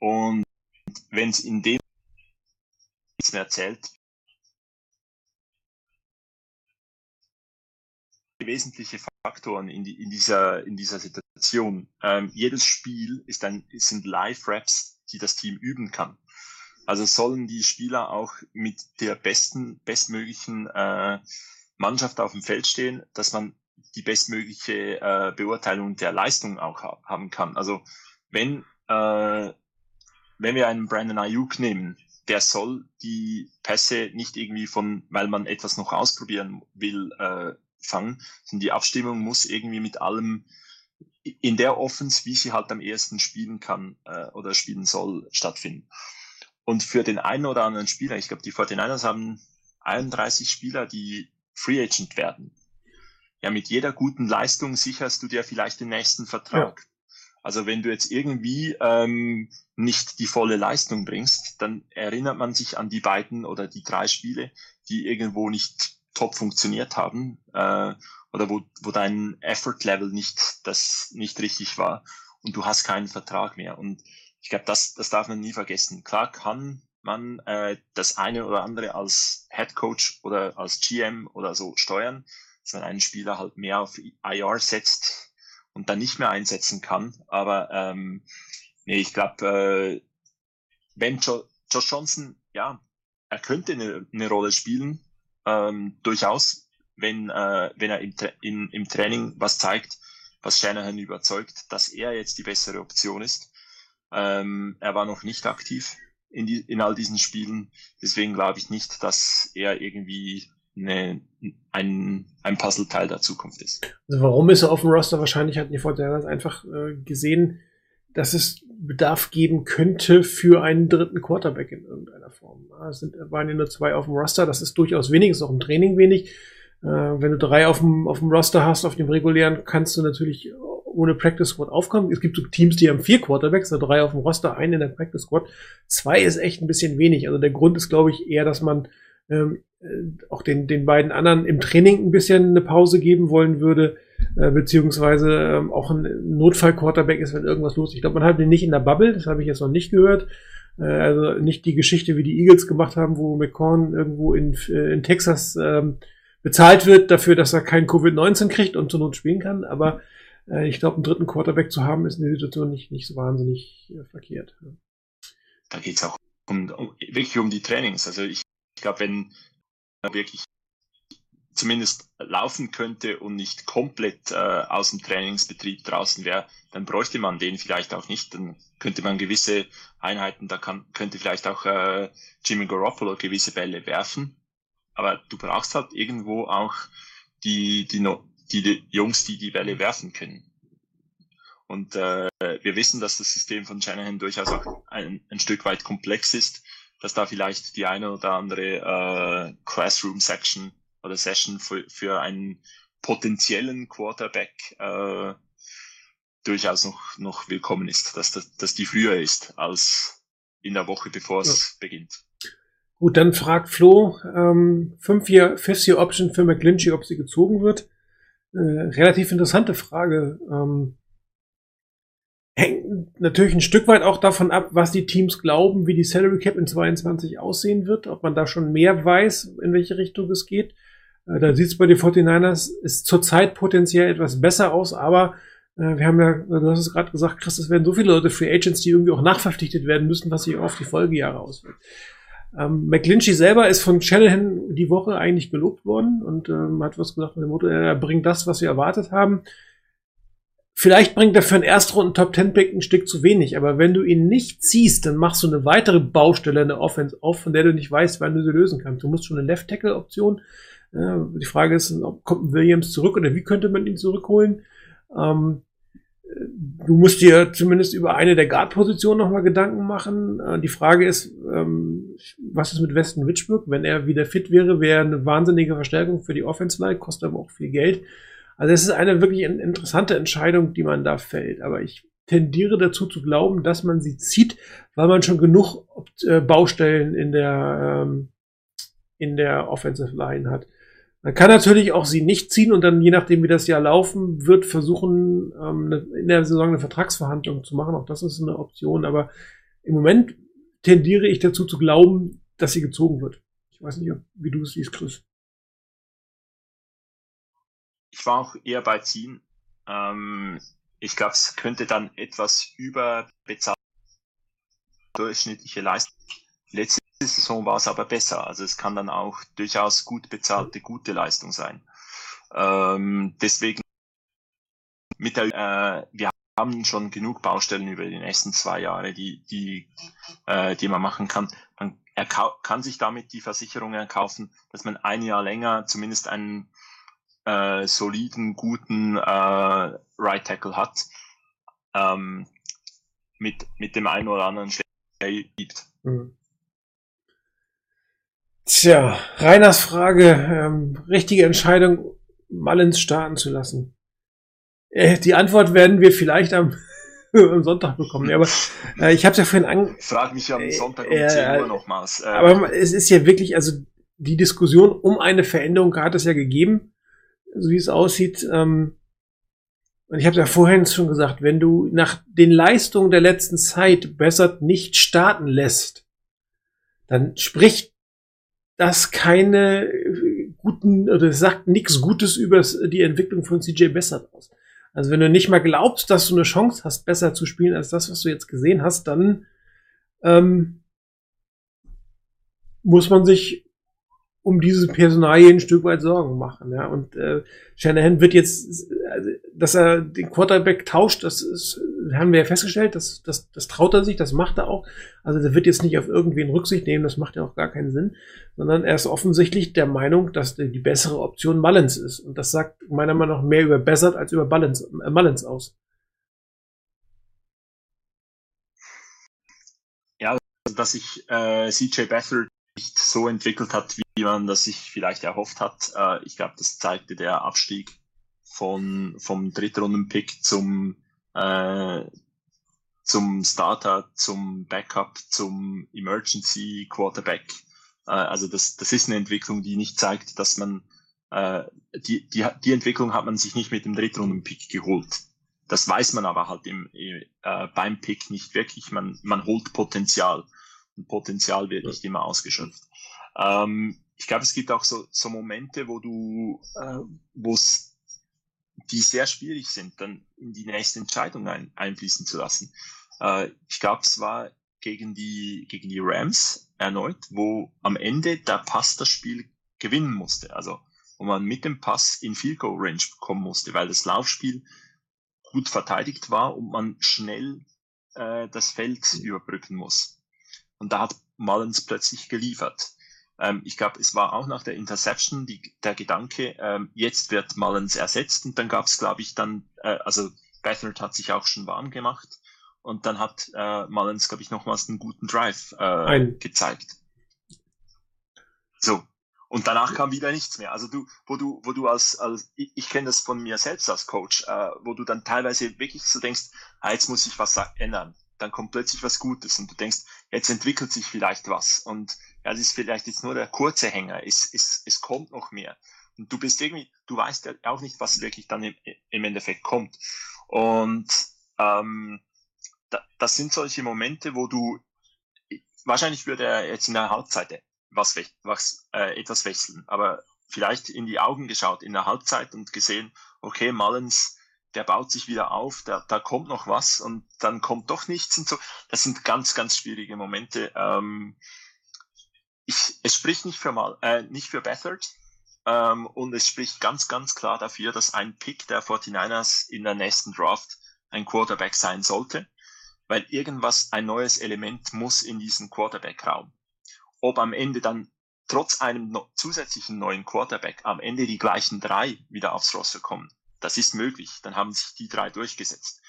S2: Und wenn es in dem nichts mehr zählt, wesentliche Faktoren in, die, in, dieser, in dieser Situation. Ähm, jedes Spiel ist ein, sind Live-Raps, die das Team üben kann. Also sollen die Spieler auch mit der besten, bestmöglichen äh, Mannschaft auf dem Feld stehen, dass man die bestmögliche äh, Beurteilung der Leistung auch ha haben kann. Also wenn äh, wenn wir einen Brandon Ayuk nehmen, der soll die Pässe nicht irgendwie von, weil man etwas noch ausprobieren will, äh, fangen, sondern die Abstimmung muss irgendwie mit allem in der Offense, wie sie halt am ersten spielen kann äh, oder spielen soll, stattfinden. Und für den einen oder anderen Spieler, ich glaube, die 49ers haben 31 Spieler, die Free Agent werden. Ja, mit jeder guten Leistung sicherst du dir vielleicht den nächsten Vertrag. Also wenn du jetzt irgendwie ähm, nicht die volle Leistung bringst, dann erinnert man sich an die beiden oder die drei Spiele, die irgendwo nicht top funktioniert haben äh, oder wo, wo dein Effort-Level nicht das nicht richtig war und du hast keinen Vertrag mehr. Und ich glaube, das, das darf man nie vergessen. Klar kann man äh, das eine oder andere als Head Coach oder als GM oder so steuern, dass man einen Spieler halt mehr auf IR setzt und dann nicht mehr einsetzen kann. Aber ähm, nee, ich glaube, äh, wenn jo Josh Johnson, ja, er könnte eine, eine Rolle spielen, ähm, durchaus, wenn, äh, wenn er im, Tra in, im Training was zeigt, was Shanahan überzeugt, dass er jetzt die bessere Option ist. Ähm, er war noch nicht aktiv in, die, in all diesen Spielen. Deswegen glaube ich nicht, dass er irgendwie eine, ein, ein Puzzleteil der Zukunft ist.
S1: Also warum ist er auf dem Roster? Wahrscheinlich hatten die Fortinanders einfach äh, gesehen, dass es Bedarf geben könnte für einen dritten Quarterback in irgendeiner Form. Es sind, waren ja nur zwei auf dem Roster, das ist durchaus wenig, ist auch im Training wenig. Äh, wenn du drei auf dem, auf dem Roster hast, auf dem regulären, kannst du natürlich ohne Practice Squad aufkommen. Es gibt so Teams, die haben vier Quarterbacks, also drei auf dem Roster, einen in der Practice Squad. Zwei ist echt ein bisschen wenig. Also der Grund ist, glaube ich, eher, dass man ähm, äh, auch den, den beiden anderen im Training ein bisschen eine Pause geben wollen würde, äh, beziehungsweise ähm, auch ein Notfall-Quarterback ist, wenn irgendwas los ist. Ich glaube, man hat den nicht in der Bubble, das habe ich jetzt noch nicht gehört. Äh, also nicht die Geschichte, wie die Eagles gemacht haben, wo McCorn irgendwo in, äh, in Texas ähm, bezahlt wird dafür, dass er kein Covid-19 kriegt und zur Not spielen kann. Aber äh, ich glaube, einen dritten Quarterback zu haben, ist in der Situation nicht, nicht so wahnsinnig äh, verkehrt.
S2: Da geht es auch um, um, wirklich um die Trainings. Also ich glaube, wenn er wirklich zumindest laufen könnte und nicht komplett äh, aus dem Trainingsbetrieb draußen wäre, dann bräuchte man den vielleicht auch nicht. Dann könnte man gewisse Einheiten, da kann, könnte vielleicht auch äh, Jimmy Garoppolo gewisse Bälle werfen. Aber du brauchst halt irgendwo auch die, die, die, die Jungs, die die Bälle werfen können. Und äh, wir wissen, dass das System von Shanahan durchaus auch ein, ein Stück weit komplex ist, dass da vielleicht die eine oder andere äh, Classroom-Section oder Session für, für einen potenziellen Quarterback äh, durchaus noch, noch willkommen ist, dass, dass, dass die früher ist als in der Woche, bevor es ja. beginnt.
S1: Gut, dann fragt Flo, ähm, fünf Year, Fifth Year Option für McGlinchey, ob sie gezogen wird. Äh, relativ interessante Frage. Ähm, hängt natürlich ein Stück weit auch davon ab, was die Teams glauben, wie die Salary Cap in 22 aussehen wird, ob man da schon mehr weiß, in welche Richtung es geht. Äh, da sieht es bei den 49ers ist zurzeit potenziell etwas besser aus, aber äh, wir haben ja, du hast es gerade gesagt, Chris, es werden so viele Leute Free Agents, die irgendwie auch nachverpflichtet werden müssen, was sich auf die Folgejahre auswirkt. Ähm, McGlinchey selber ist von Shanahan die Woche eigentlich gelobt worden und ähm, hat was gesagt er bringt das, was wir erwartet haben. Vielleicht bringt er für einen Erstrunden Top Ten Pick ein Stück zu wenig, aber wenn du ihn nicht ziehst, dann machst du eine weitere Baustelle in der Offense auf, von der du nicht weißt, wann du sie lösen kannst. Du musst schon eine Left Tackle Option. Ja, die Frage ist, ob kommt Williams zurück oder wie könnte man ihn zurückholen? Ähm, du musst dir zumindest über eine der Guard-Positionen nochmal Gedanken machen. Äh, die Frage ist, ähm, was ist mit Weston Richburg? Wenn er wieder fit wäre, wäre eine wahnsinnige Verstärkung für die Offense-Line, kostet aber auch viel Geld. Also es ist eine wirklich interessante Entscheidung, die man da fällt. Aber ich tendiere dazu zu glauben, dass man sie zieht, weil man schon genug äh, Baustellen in der, ähm, in der Offensive Line hat. Man kann natürlich auch sie nicht ziehen und dann, je nachdem wie das Jahr laufen wird, versuchen, ähm, in der Saison eine Vertragsverhandlung zu machen. Auch das ist eine Option. Aber im Moment tendiere ich dazu zu glauben, dass sie gezogen wird. Ich weiß nicht, wie du es siehst, Chris.
S2: Ich war auch eher bei ziehen. Ähm, ich glaube, es könnte dann etwas überbezahlt durchschnittliche Leistung. Letzte Saison war es aber besser. Also es kann dann auch durchaus gut bezahlte, gute Leistung sein. Ähm, deswegen mit der, äh, wir haben schon genug Baustellen über die nächsten zwei Jahre, die, die, äh, die man machen kann. Man kann sich damit die Versicherung erkaufen, dass man ein Jahr länger zumindest einen äh, soliden, guten äh, Right Tackle hat, ähm, mit, mit dem einen oder anderen Schläger gibt. Mhm.
S1: Tja, Reiners Frage, ähm, richtige Entscheidung, Mullins starten zu lassen. Äh, die Antwort werden wir vielleicht am am Sonntag bekommen. Ja, aber äh, ich habe es ja vorhin an.
S2: Frag mich am Sonntag um
S1: Äh,
S2: 10
S1: äh,
S2: Uhr nochmals. Äh,
S1: Aber es ist ja wirklich, also die Diskussion um eine Veränderung hat es ja gegeben, so wie es aussieht. Ähm, und ich habe ja vorhin schon gesagt, wenn du nach den Leistungen der letzten Zeit Bessert nicht starten lässt, dann spricht das keine äh, guten oder sagt nichts Gutes über die Entwicklung von CJ Bessert aus. Also wenn du nicht mal glaubst, dass du eine Chance hast, besser zu spielen als das, was du jetzt gesehen hast, dann ähm, muss man sich um diese Personalie ein Stück weit Sorgen machen. Ja? Und äh, Shanahan wird jetzt, also, dass er den Quarterback tauscht, das ist, haben wir ja festgestellt, das, das, das traut er sich, das macht er auch. Also der wird jetzt nicht auf irgendwen Rücksicht nehmen, das macht ja auch gar keinen Sinn, sondern er ist offensichtlich der Meinung, dass die, die bessere Option Mullins ist. Und das sagt meiner Meinung nach mehr über Bessert als über Mullins, äh, Mullins aus.
S2: also, dass sich äh, CJ Beathard nicht so entwickelt hat, wie man das sich vielleicht erhofft hat. Äh, ich glaube, das zeigte der Abstieg von, vom Drittrunden-Pick zum, äh, zum Starter, zum Backup, zum Emergency Quarterback. Äh, also das, das ist eine Entwicklung, die nicht zeigt, dass man äh, die, die, die Entwicklung hat man sich nicht mit dem Drittrunden-Pick geholt. Das weiß man aber halt im, äh, beim Pick nicht wirklich. Man, man holt Potenzial. Und Potenzial wird nicht immer ausgeschöpft. Ähm, ich glaube, es gibt auch so, so Momente, wo du, äh, wo es, die sehr schwierig sind, dann in die nächste Entscheidung ein, einfließen zu lassen. Äh, ich glaube, es war gegen die, gegen die Rams erneut, wo am Ende der Pass das Spiel gewinnen musste. Also, wo man mit dem Pass in Field Goal Range kommen musste, weil das Laufspiel gut verteidigt war und man schnell äh, das Feld überbrücken muss. Und da hat Mullins plötzlich geliefert. Ähm, ich glaube, es war auch nach der Interception die, der Gedanke, ähm, jetzt wird Mullins ersetzt und dann gab es, glaube ich, dann, äh, also Bethard hat sich auch schon warm gemacht und dann hat äh, Mullins, glaube ich, nochmals einen guten Drive äh, gezeigt. So. Und danach kam wieder nichts mehr. Also du, wo du, wo du als, als ich, ich kenne das von mir selbst als Coach, äh, wo du dann teilweise wirklich so denkst, ah, jetzt muss ich was ändern. Dann kommt plötzlich was Gutes und du denkst, jetzt entwickelt sich vielleicht was. Und ja, das ist vielleicht jetzt nur der kurze Hänger. Es, es, es kommt noch mehr. Und du bist irgendwie, du weißt ja auch nicht, was wirklich dann im, im Endeffekt kommt. Und ähm, da, das sind solche Momente, wo du wahrscheinlich würde er jetzt in der Halbzeit was, was äh, etwas wechseln, aber vielleicht in die Augen geschaut in der Halbzeit und gesehen, okay, Mullins, der baut sich wieder auf, da, da kommt noch was und dann kommt doch nichts und so. Das sind ganz, ganz schwierige Momente. Ähm, ich, es spricht nicht für mal, äh, nicht für Bethard, ähm, und es spricht ganz, ganz klar dafür, dass ein Pick der 49ers in der nächsten Draft ein Quarterback sein sollte, weil irgendwas, ein neues Element muss in diesen Quarterback-Raum. Ob am Ende dann trotz einem no zusätzlichen neuen Quarterback am Ende die gleichen drei wieder aufs Roster kommen, das ist möglich. Dann haben sich die drei durchgesetzt.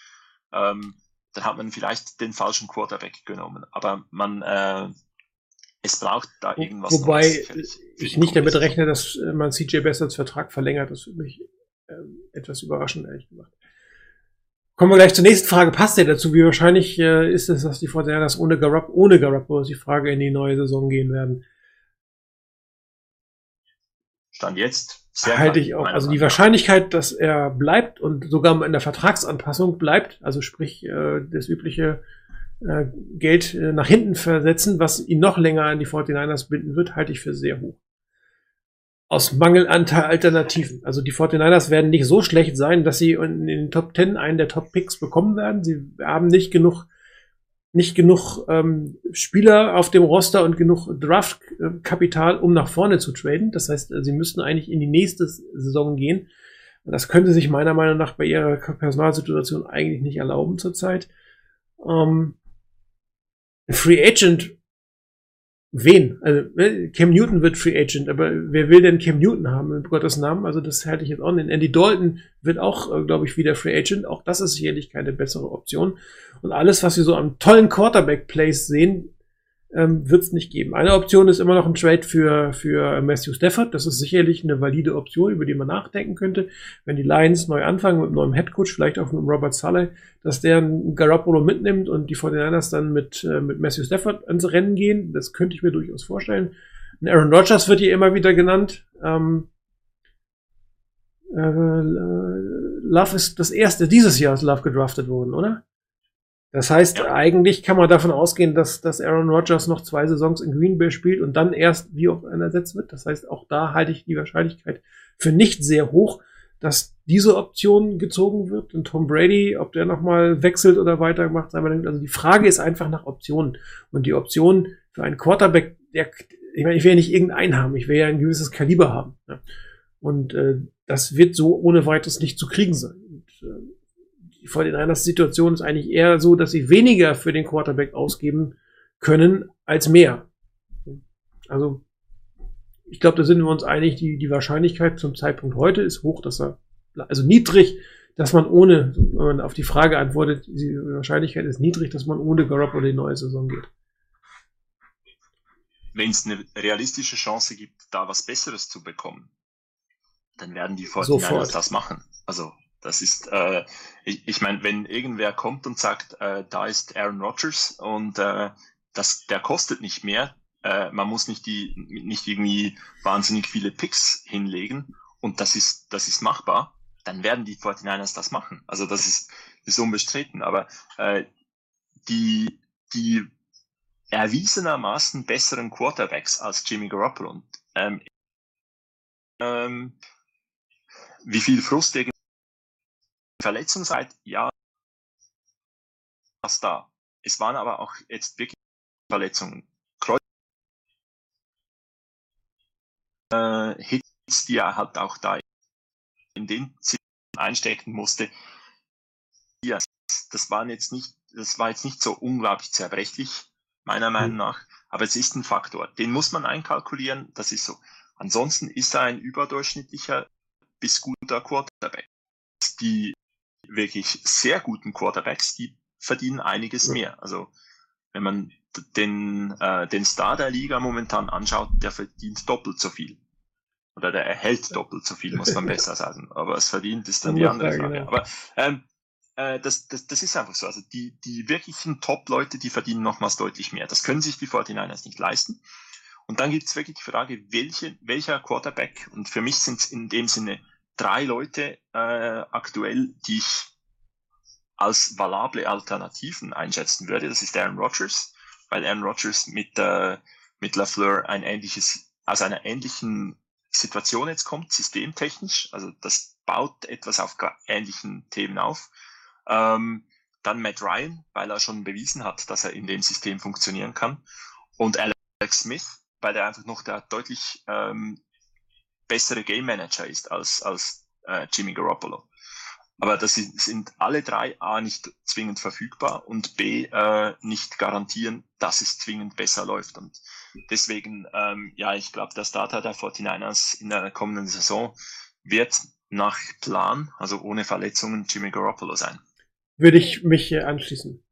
S2: Ähm, dann hat man vielleicht den falschen Quarterback genommen, aber man, äh, es braucht da irgendwas
S1: Wobei
S2: Neues
S1: ich nicht damit rechne, dass äh, man CJ Besserts Vertrag verlängert. Das würde mich ähm, etwas überraschend, ehrlich gesagt. Kommen wir gleich zur nächsten Frage. Passt der dazu? Wie wahrscheinlich äh, ist es, dass die Fortinanders ohne Garopp, ohne Garoppolo ist die Frage in die neue Saison gehen werden?
S2: Stand jetzt sehr
S1: Halte ich auch. Also die. Wahrscheinlichkeit, dass er bleibt und sogar in der Vertragsanpassung bleibt, also sprich äh, das übliche äh, Geld äh, nach hinten versetzen, was ihn noch länger an die 49ers binden wird, halte ich für sehr hoch. Aus Mangel an Alternativen. Also die 49ers werden nicht so schlecht sein, dass sie in den Top 10 einen der Top Picks bekommen werden. Sie haben nicht genug nicht genug ähm, Spieler auf dem Roster und genug Draftkapital, um nach vorne zu traden. Das heißt, sie müssten eigentlich in die nächste Saison gehen. Das könnte sich meiner Meinung nach bei ihrer Personalsituation eigentlich nicht erlauben zurzeit. Ähm, Free Agent, wen? Also äh, Cam Newton wird Free Agent, aber wer will denn Cam Newton haben in Gottes Namen? Also das halte ich jetzt auch nicht. Andy Dalton wird auch, äh, glaube ich, wieder Free Agent. Auch das ist sicherlich keine bessere Option. Und alles, was wir so an tollen Quarterback-Plays sehen, ähm, wird es nicht geben. Eine Option ist immer noch ein Trade für, für Matthew Stafford. Das ist sicherlich eine valide Option, über die man nachdenken könnte. Wenn die Lions neu anfangen mit einem neuen Headcoach, vielleicht auch mit Robert Sully, dass der einen Garoppolo mitnimmt und die 49ers dann mit, äh, mit Matthew Stafford ans Rennen gehen. Das könnte ich mir durchaus vorstellen. Ein Aaron Rodgers wird hier immer wieder genannt. Ähm, äh, Love ist das erste, dieses Jahr ist Love gedraftet worden, oder? Das heißt, ja. eigentlich kann man davon ausgehen, dass, dass Aaron Rodgers noch zwei Saisons in Green Bay spielt und dann erst wie auch einer ersetzt wird. Das heißt, auch da halte ich die Wahrscheinlichkeit für nicht sehr hoch, dass diese Option gezogen wird. Und Tom Brady, ob der nochmal wechselt oder weitermacht, sei mal Also die Frage ist einfach nach Optionen. Und die Option für einen Quarterback, der, ich meine, ich will ja nicht irgendeinen haben, ich will ja ein gewisses Kaliber haben. Ja. Und äh, das wird so ohne weiteres nicht zu kriegen sein. Und, äh, die 49ers Situation ist eigentlich eher so, dass sie weniger für den Quarterback ausgeben können als mehr. Also, ich glaube, da sind wir uns einig, die, die Wahrscheinlichkeit zum Zeitpunkt heute ist hoch, dass er, also niedrig, dass man ohne, wenn man auf die Frage antwortet, die Wahrscheinlichkeit ist niedrig, dass man ohne Garoppolo die neue Saison geht.
S2: Wenn es eine realistische Chance gibt, da was Besseres zu bekommen, dann werden die 49ers das machen. Also das ist, äh, ich, ich meine, wenn irgendwer kommt und sagt, äh, da ist Aaron Rodgers und äh, das, der kostet nicht mehr, äh, man muss nicht die, nicht irgendwie wahnsinnig viele Picks hinlegen und das ist, das ist machbar, dann werden die 49ers das machen. Also das ist, ist unbestritten. Aber äh, die, die erwiesenermaßen besseren Quarterbacks als Jimmy Garoppolo und ähm, ähm, wie viel Frust Verletzungszeit, ja, was da. Es waren aber auch jetzt wirklich Verletzungen. Kreuz äh, Hits, die er halt auch da in den einstecken musste. Ja, das waren jetzt nicht, das war jetzt nicht so unglaublich zerbrechlich, meiner Meinung mhm. nach. Aber es ist ein Faktor. Den muss man einkalkulieren. Das ist so. Ansonsten ist er ein überdurchschnittlicher bis guter Quarterback. Die wirklich sehr guten Quarterbacks, die verdienen einiges mehr. Also wenn man den, äh, den Star der Liga momentan anschaut, der verdient doppelt so viel. Oder der erhält doppelt so viel, muss man besser sagen. Aber es verdient ist dann die andere Frage. Aber ähm, äh, das, das, das ist einfach so. Also die, die wirklichen Top-Leute, die verdienen nochmals deutlich mehr. Das können sich die 49ers nicht leisten. Und dann gibt es wirklich die Frage, welche, welcher Quarterback, und für mich sind es in dem Sinne drei Leute äh, aktuell, die ich als valable Alternativen einschätzen würde. Das ist Aaron Rodgers, weil Aaron Rodgers mit, äh, mit LaFleur ein ähnliches, aus einer ähnlichen Situation jetzt kommt, systemtechnisch. Also das baut etwas auf ähnlichen Themen auf. Ähm, dann Matt Ryan, weil er schon bewiesen hat, dass er in dem System funktionieren kann. Und Alex Smith, weil er einfach noch der deutlich ähm, bessere Game Manager ist als, als äh, Jimmy Garoppolo. Aber das sind, sind alle drei A nicht zwingend verfügbar und B äh, nicht garantieren, dass es zwingend besser läuft. Und deswegen, ähm, ja, ich glaube, der Starter der 49ers in der kommenden Saison wird nach Plan, also ohne Verletzungen, Jimmy Garoppolo sein.
S1: Würde ich mich hier anschließen.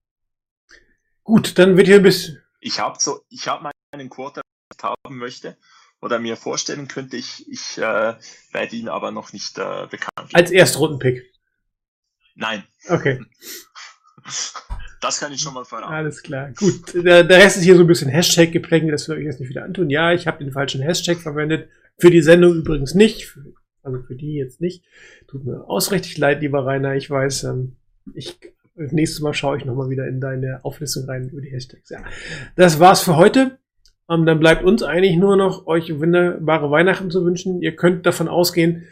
S1: Gut, dann wird hier ein bisschen.
S2: Ich habe so, ich habe meinen Quarter haben möchte, oder mir vorstellen könnte. Ich, ich äh, werde ihn aber noch nicht äh, bekannt.
S1: Als Erstrundenpick?
S2: Nein.
S1: Okay.
S2: Das kann ich schon mal verraten.
S1: Alles klar. Gut. Der, der Rest ist hier so ein bisschen Hashtag-Geplänge, das will ich jetzt nicht wieder antun. Ja, ich habe den falschen Hashtag verwendet. Für die Sendung übrigens nicht. Also für die jetzt nicht. Tut mir ausrichtig leid, lieber Rainer. Ich weiß, ähm, ich nächstes Mal schaue ich nochmal wieder in deine Auflistung rein über die Hashtags. Ja. Das war's für heute. Ähm, dann bleibt uns eigentlich nur noch, euch wunderbare Weihnachten zu wünschen. Ihr könnt davon ausgehen,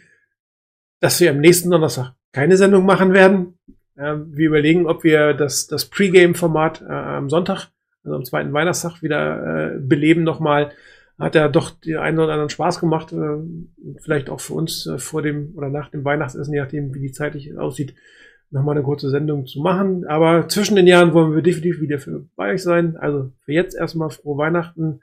S1: dass wir am nächsten Donnerstag keine Sendung machen werden. Ähm, wir überlegen, ob wir das, das Pre-Game-Format äh, am Sonntag, also am zweiten Weihnachtstag, wieder äh, beleben nochmal. Hat ja doch den einen oder anderen Spaß gemacht. Äh, vielleicht auch für uns äh, vor dem oder nach dem Weihnachtsessen, je nachdem, wie die zeitlich aussieht, nochmal eine kurze Sendung zu machen. Aber zwischen den Jahren wollen wir definitiv wieder für bei euch sein. Also für jetzt erstmal frohe Weihnachten.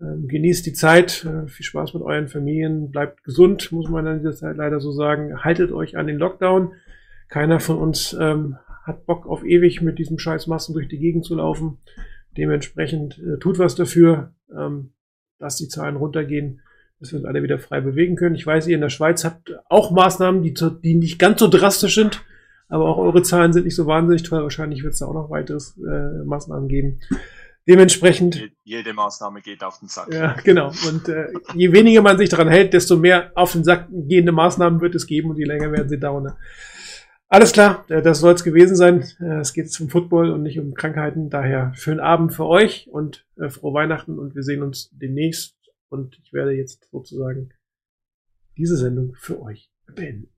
S1: Ähm, genießt die Zeit, äh, viel Spaß mit euren Familien, bleibt gesund, muss man in dieser Zeit leider so sagen. Haltet euch an den Lockdown. Keiner von uns ähm, hat Bock auf ewig mit diesem scheiß Massen durch die Gegend zu laufen. Dementsprechend äh, tut was dafür, ähm, dass die Zahlen runtergehen, dass wir uns alle wieder frei bewegen können. Ich weiß, ihr in der Schweiz habt auch Maßnahmen, die, die nicht ganz so drastisch sind, aber auch eure Zahlen sind nicht so wahnsinnig toll. Wahrscheinlich wird es da auch noch weiteres äh, Maßnahmen geben. Dementsprechend
S2: Je- Jede Maßnahme geht auf den Sack.
S1: ja, genau. Und äh, je weniger man sich daran hält, desto mehr auf den Sack gehende Maßnahmen wird es geben und je länger werden sie dauern. Alles klar, äh, das soll es gewesen sein. Äh, Es geht jetzt um Football und nicht um Krankheiten. Daher schönen Abend für euch und äh, frohe Weihnachten und wir sehen uns demnächst. Und ich werde jetzt sozusagen diese Sendung für euch beenden.